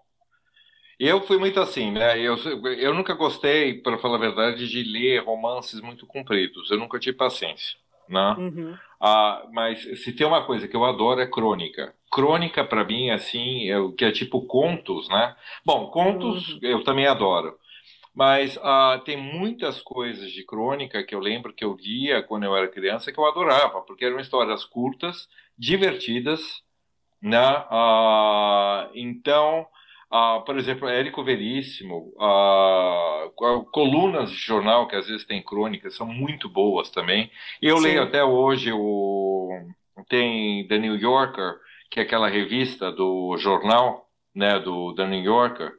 Eu fui muito assim, né? Eu, eu nunca gostei, para falar a verdade, de ler romances muito compridos. Eu nunca tive paciência, né? Uhum. Ah, mas se tem uma coisa que eu adoro é crônica. Crônica para mim assim, é o que é tipo contos, né? Bom, contos uhum. eu também adoro. Mas ah, tem muitas coisas de crônica que eu lembro que eu lia quando eu era criança que eu adorava, porque eram histórias curtas, divertidas, né? Ah, então ah, por exemplo, Érico Veríssimo, ah, colunas de jornal que às vezes tem crônicas são muito boas também. Eu Sim. leio até hoje o tem The New Yorker, que é aquela revista do jornal, né, do The New Yorker,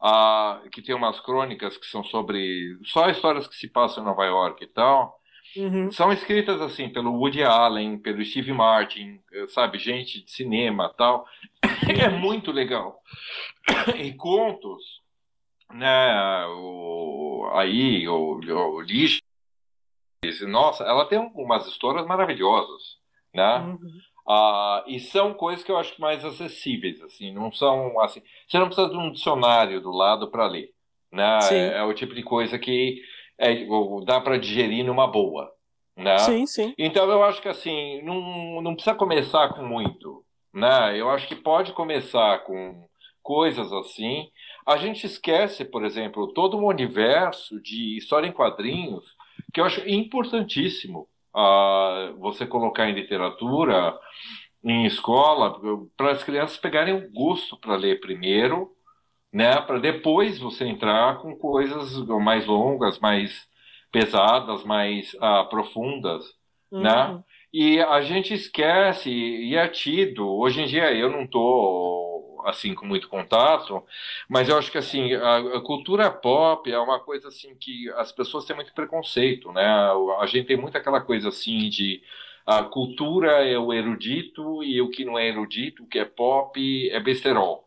ah, que tem umas crônicas que são sobre só histórias que se passam em Nova York e tal. Uhum. São escritas assim pelo Woody Allen, pelo Steve Martin, sabe, gente de cinema tal. É muito legal. E contos, né, o, aí, o, o lixo, nossa, ela tem umas histórias maravilhosas, né? Uhum. Ah, e são coisas que eu acho mais acessíveis, assim, não são assim. Você não precisa de um dicionário do lado para ler, né? É, é, o tipo de coisa que é, dá para digerir numa boa. Né? Sim, sim. Então eu acho que assim, não, não precisa começar com muito. Né? Eu acho que pode começar com coisas assim. A gente esquece, por exemplo, todo um universo de história em quadrinhos que eu acho importantíssimo uh, você colocar em literatura, em escola, para as crianças pegarem o gosto para ler primeiro né? Para depois você entrar com coisas mais longas, mais pesadas, mais uh, profundas, né? uhum. né? E a gente esquece e é tido. Hoje em dia eu não tô assim com muito contato, mas eu acho que assim a, a, cultura pop é uma coisa assim que as pessoas têm muito preconceito, né? A gente tem muito aquela coisa assim de a cultura é o erudito e o que não é erudito, o que é pop é besterol.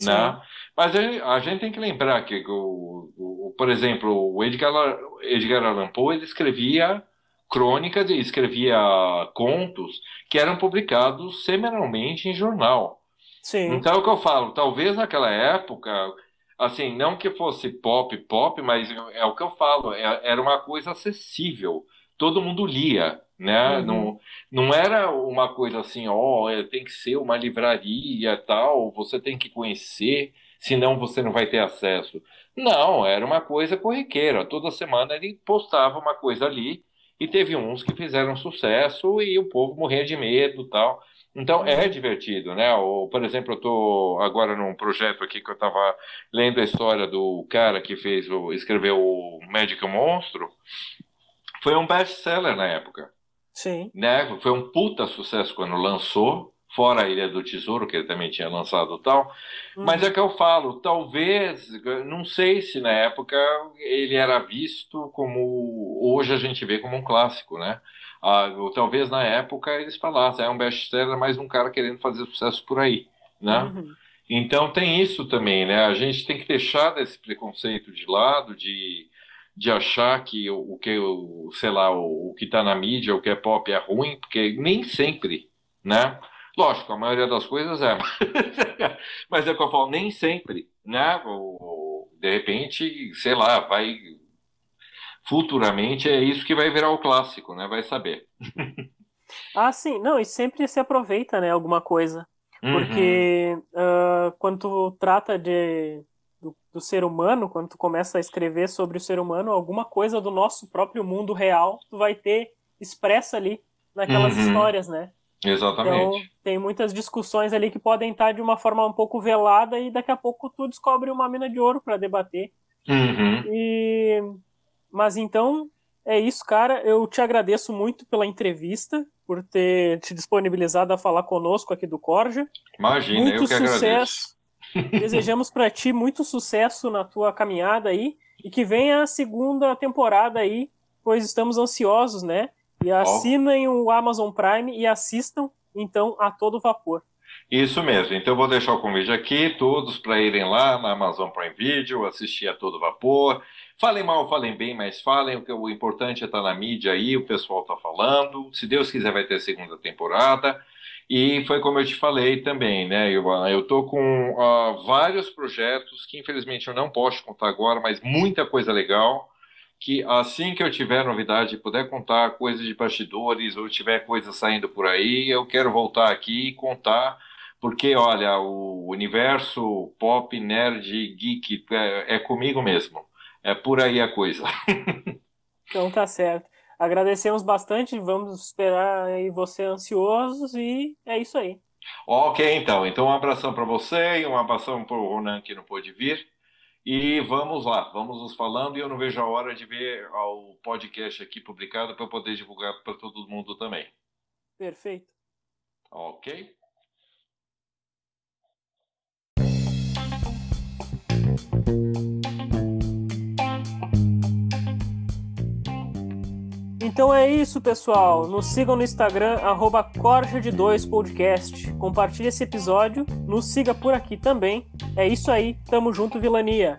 Né? Mas a gente tem que lembrar que, o, o, por exemplo, o Edgar, Edgar Allan Poe ele escrevia crônicas e escrevia contos que eram publicados semanalmente em jornal. Sim. Então é o que eu falo, talvez naquela época, assim, não que fosse pop, pop, mas é o que eu falo, é, era uma coisa acessível. Todo mundo lia né? Uhum. Não, não era uma coisa assim, ó, oh, tem que ser uma livraria tal, você tem que conhecer, senão você não vai ter acesso. Não, era uma coisa corriqueira. Toda semana ele postava uma coisa ali e teve uns que fizeram sucesso e o povo morria de medo tal. Então é uhum. divertido, né? Ou, por exemplo, eu estou agora num projeto aqui que eu estava lendo a história do cara que fez o escreveu o Médico Monstro. Foi um best-seller na época. Sim. Né? Foi um puta sucesso quando lançou, fora a Ilha do Tesouro, que ele também tinha lançado tal. Uhum. Mas é que eu falo, talvez, não sei se na época ele era visto como hoje a gente vê como um clássico, né? Ah, ou talvez na época eles falassem, é um best-seller, mais um cara querendo fazer sucesso por aí, né? Uhum. Então tem isso também, né? A gente tem que deixar esse preconceito de lado, de, de achar que o, o que, o, sei lá, o, o que está na mídia, o que é pop é ruim, porque nem sempre, né? Lógico, a maioria das coisas é, (laughs) mas é o que eu falo, nem sempre, né? De repente, sei lá, vai futuramente é isso que vai virar o clássico, né? Vai saber. (laughs) ah, sim, não, e sempre se aproveita, né? Alguma coisa. Porque uhum. uh, quando tu trata de, do, do, ser humano, quando tu começa a escrever sobre o ser humano, alguma coisa do nosso próprio mundo real tu vai ter expressa ali naquelas uhum. histórias, né? Exatamente. Então, tem muitas discussões ali que podem estar de uma forma um pouco velada e daqui a pouco tu descobre uma mina de ouro para debater. Uhum. E... Mas então, é isso, cara. Eu te agradeço muito pela entrevista por ter te disponibilizado a falar conosco aqui do Corja. Imagina, muito eu que sucesso. agradeço. Desejamos para ti muito sucesso na tua caminhada aí e que venha a segunda temporada aí, pois estamos ansiosos, né? E assinem oh. o Amazon Prime e assistam então a todo vapor. Isso mesmo. Então eu vou deixar o convite aqui, todos para irem lá na Amazon Prime Video, assistir a todo vapor. Falem mal, falem bem, mas falem. O, que, o importante é estar tá na mídia aí, o pessoal está falando. Se Deus quiser, vai ter segunda temporada. E foi como eu te falei também, né, Ivana? Eu estou com uh, vários projetos que infelizmente eu não posso contar agora, mas muita coisa legal. Que assim que eu tiver novidade puder contar coisas de bastidores ou tiver coisa saindo por aí, eu quero voltar aqui e contar porque olha, o universo pop, nerd, geek é, é, comigo mesmo. É por aí a coisa. (laughs) então tá certo. Agradecemos bastante, vamos esperar aí você ansiosos e é isso aí. Ok, então. Então um abração para você e um abração para o Ronan que não pôde vir. E vamos lá, vamos nos falando e eu não vejo a hora de ver o podcast aqui publicado para poder divulgar para todo mundo também. Perfeito. Ok. Então é isso, pessoal. Nos sigam no Instagram, arroba Corja de 2 Podcast. Compartilhe esse episódio, nos siga por aqui também. É isso aí, tamo junto, vilania.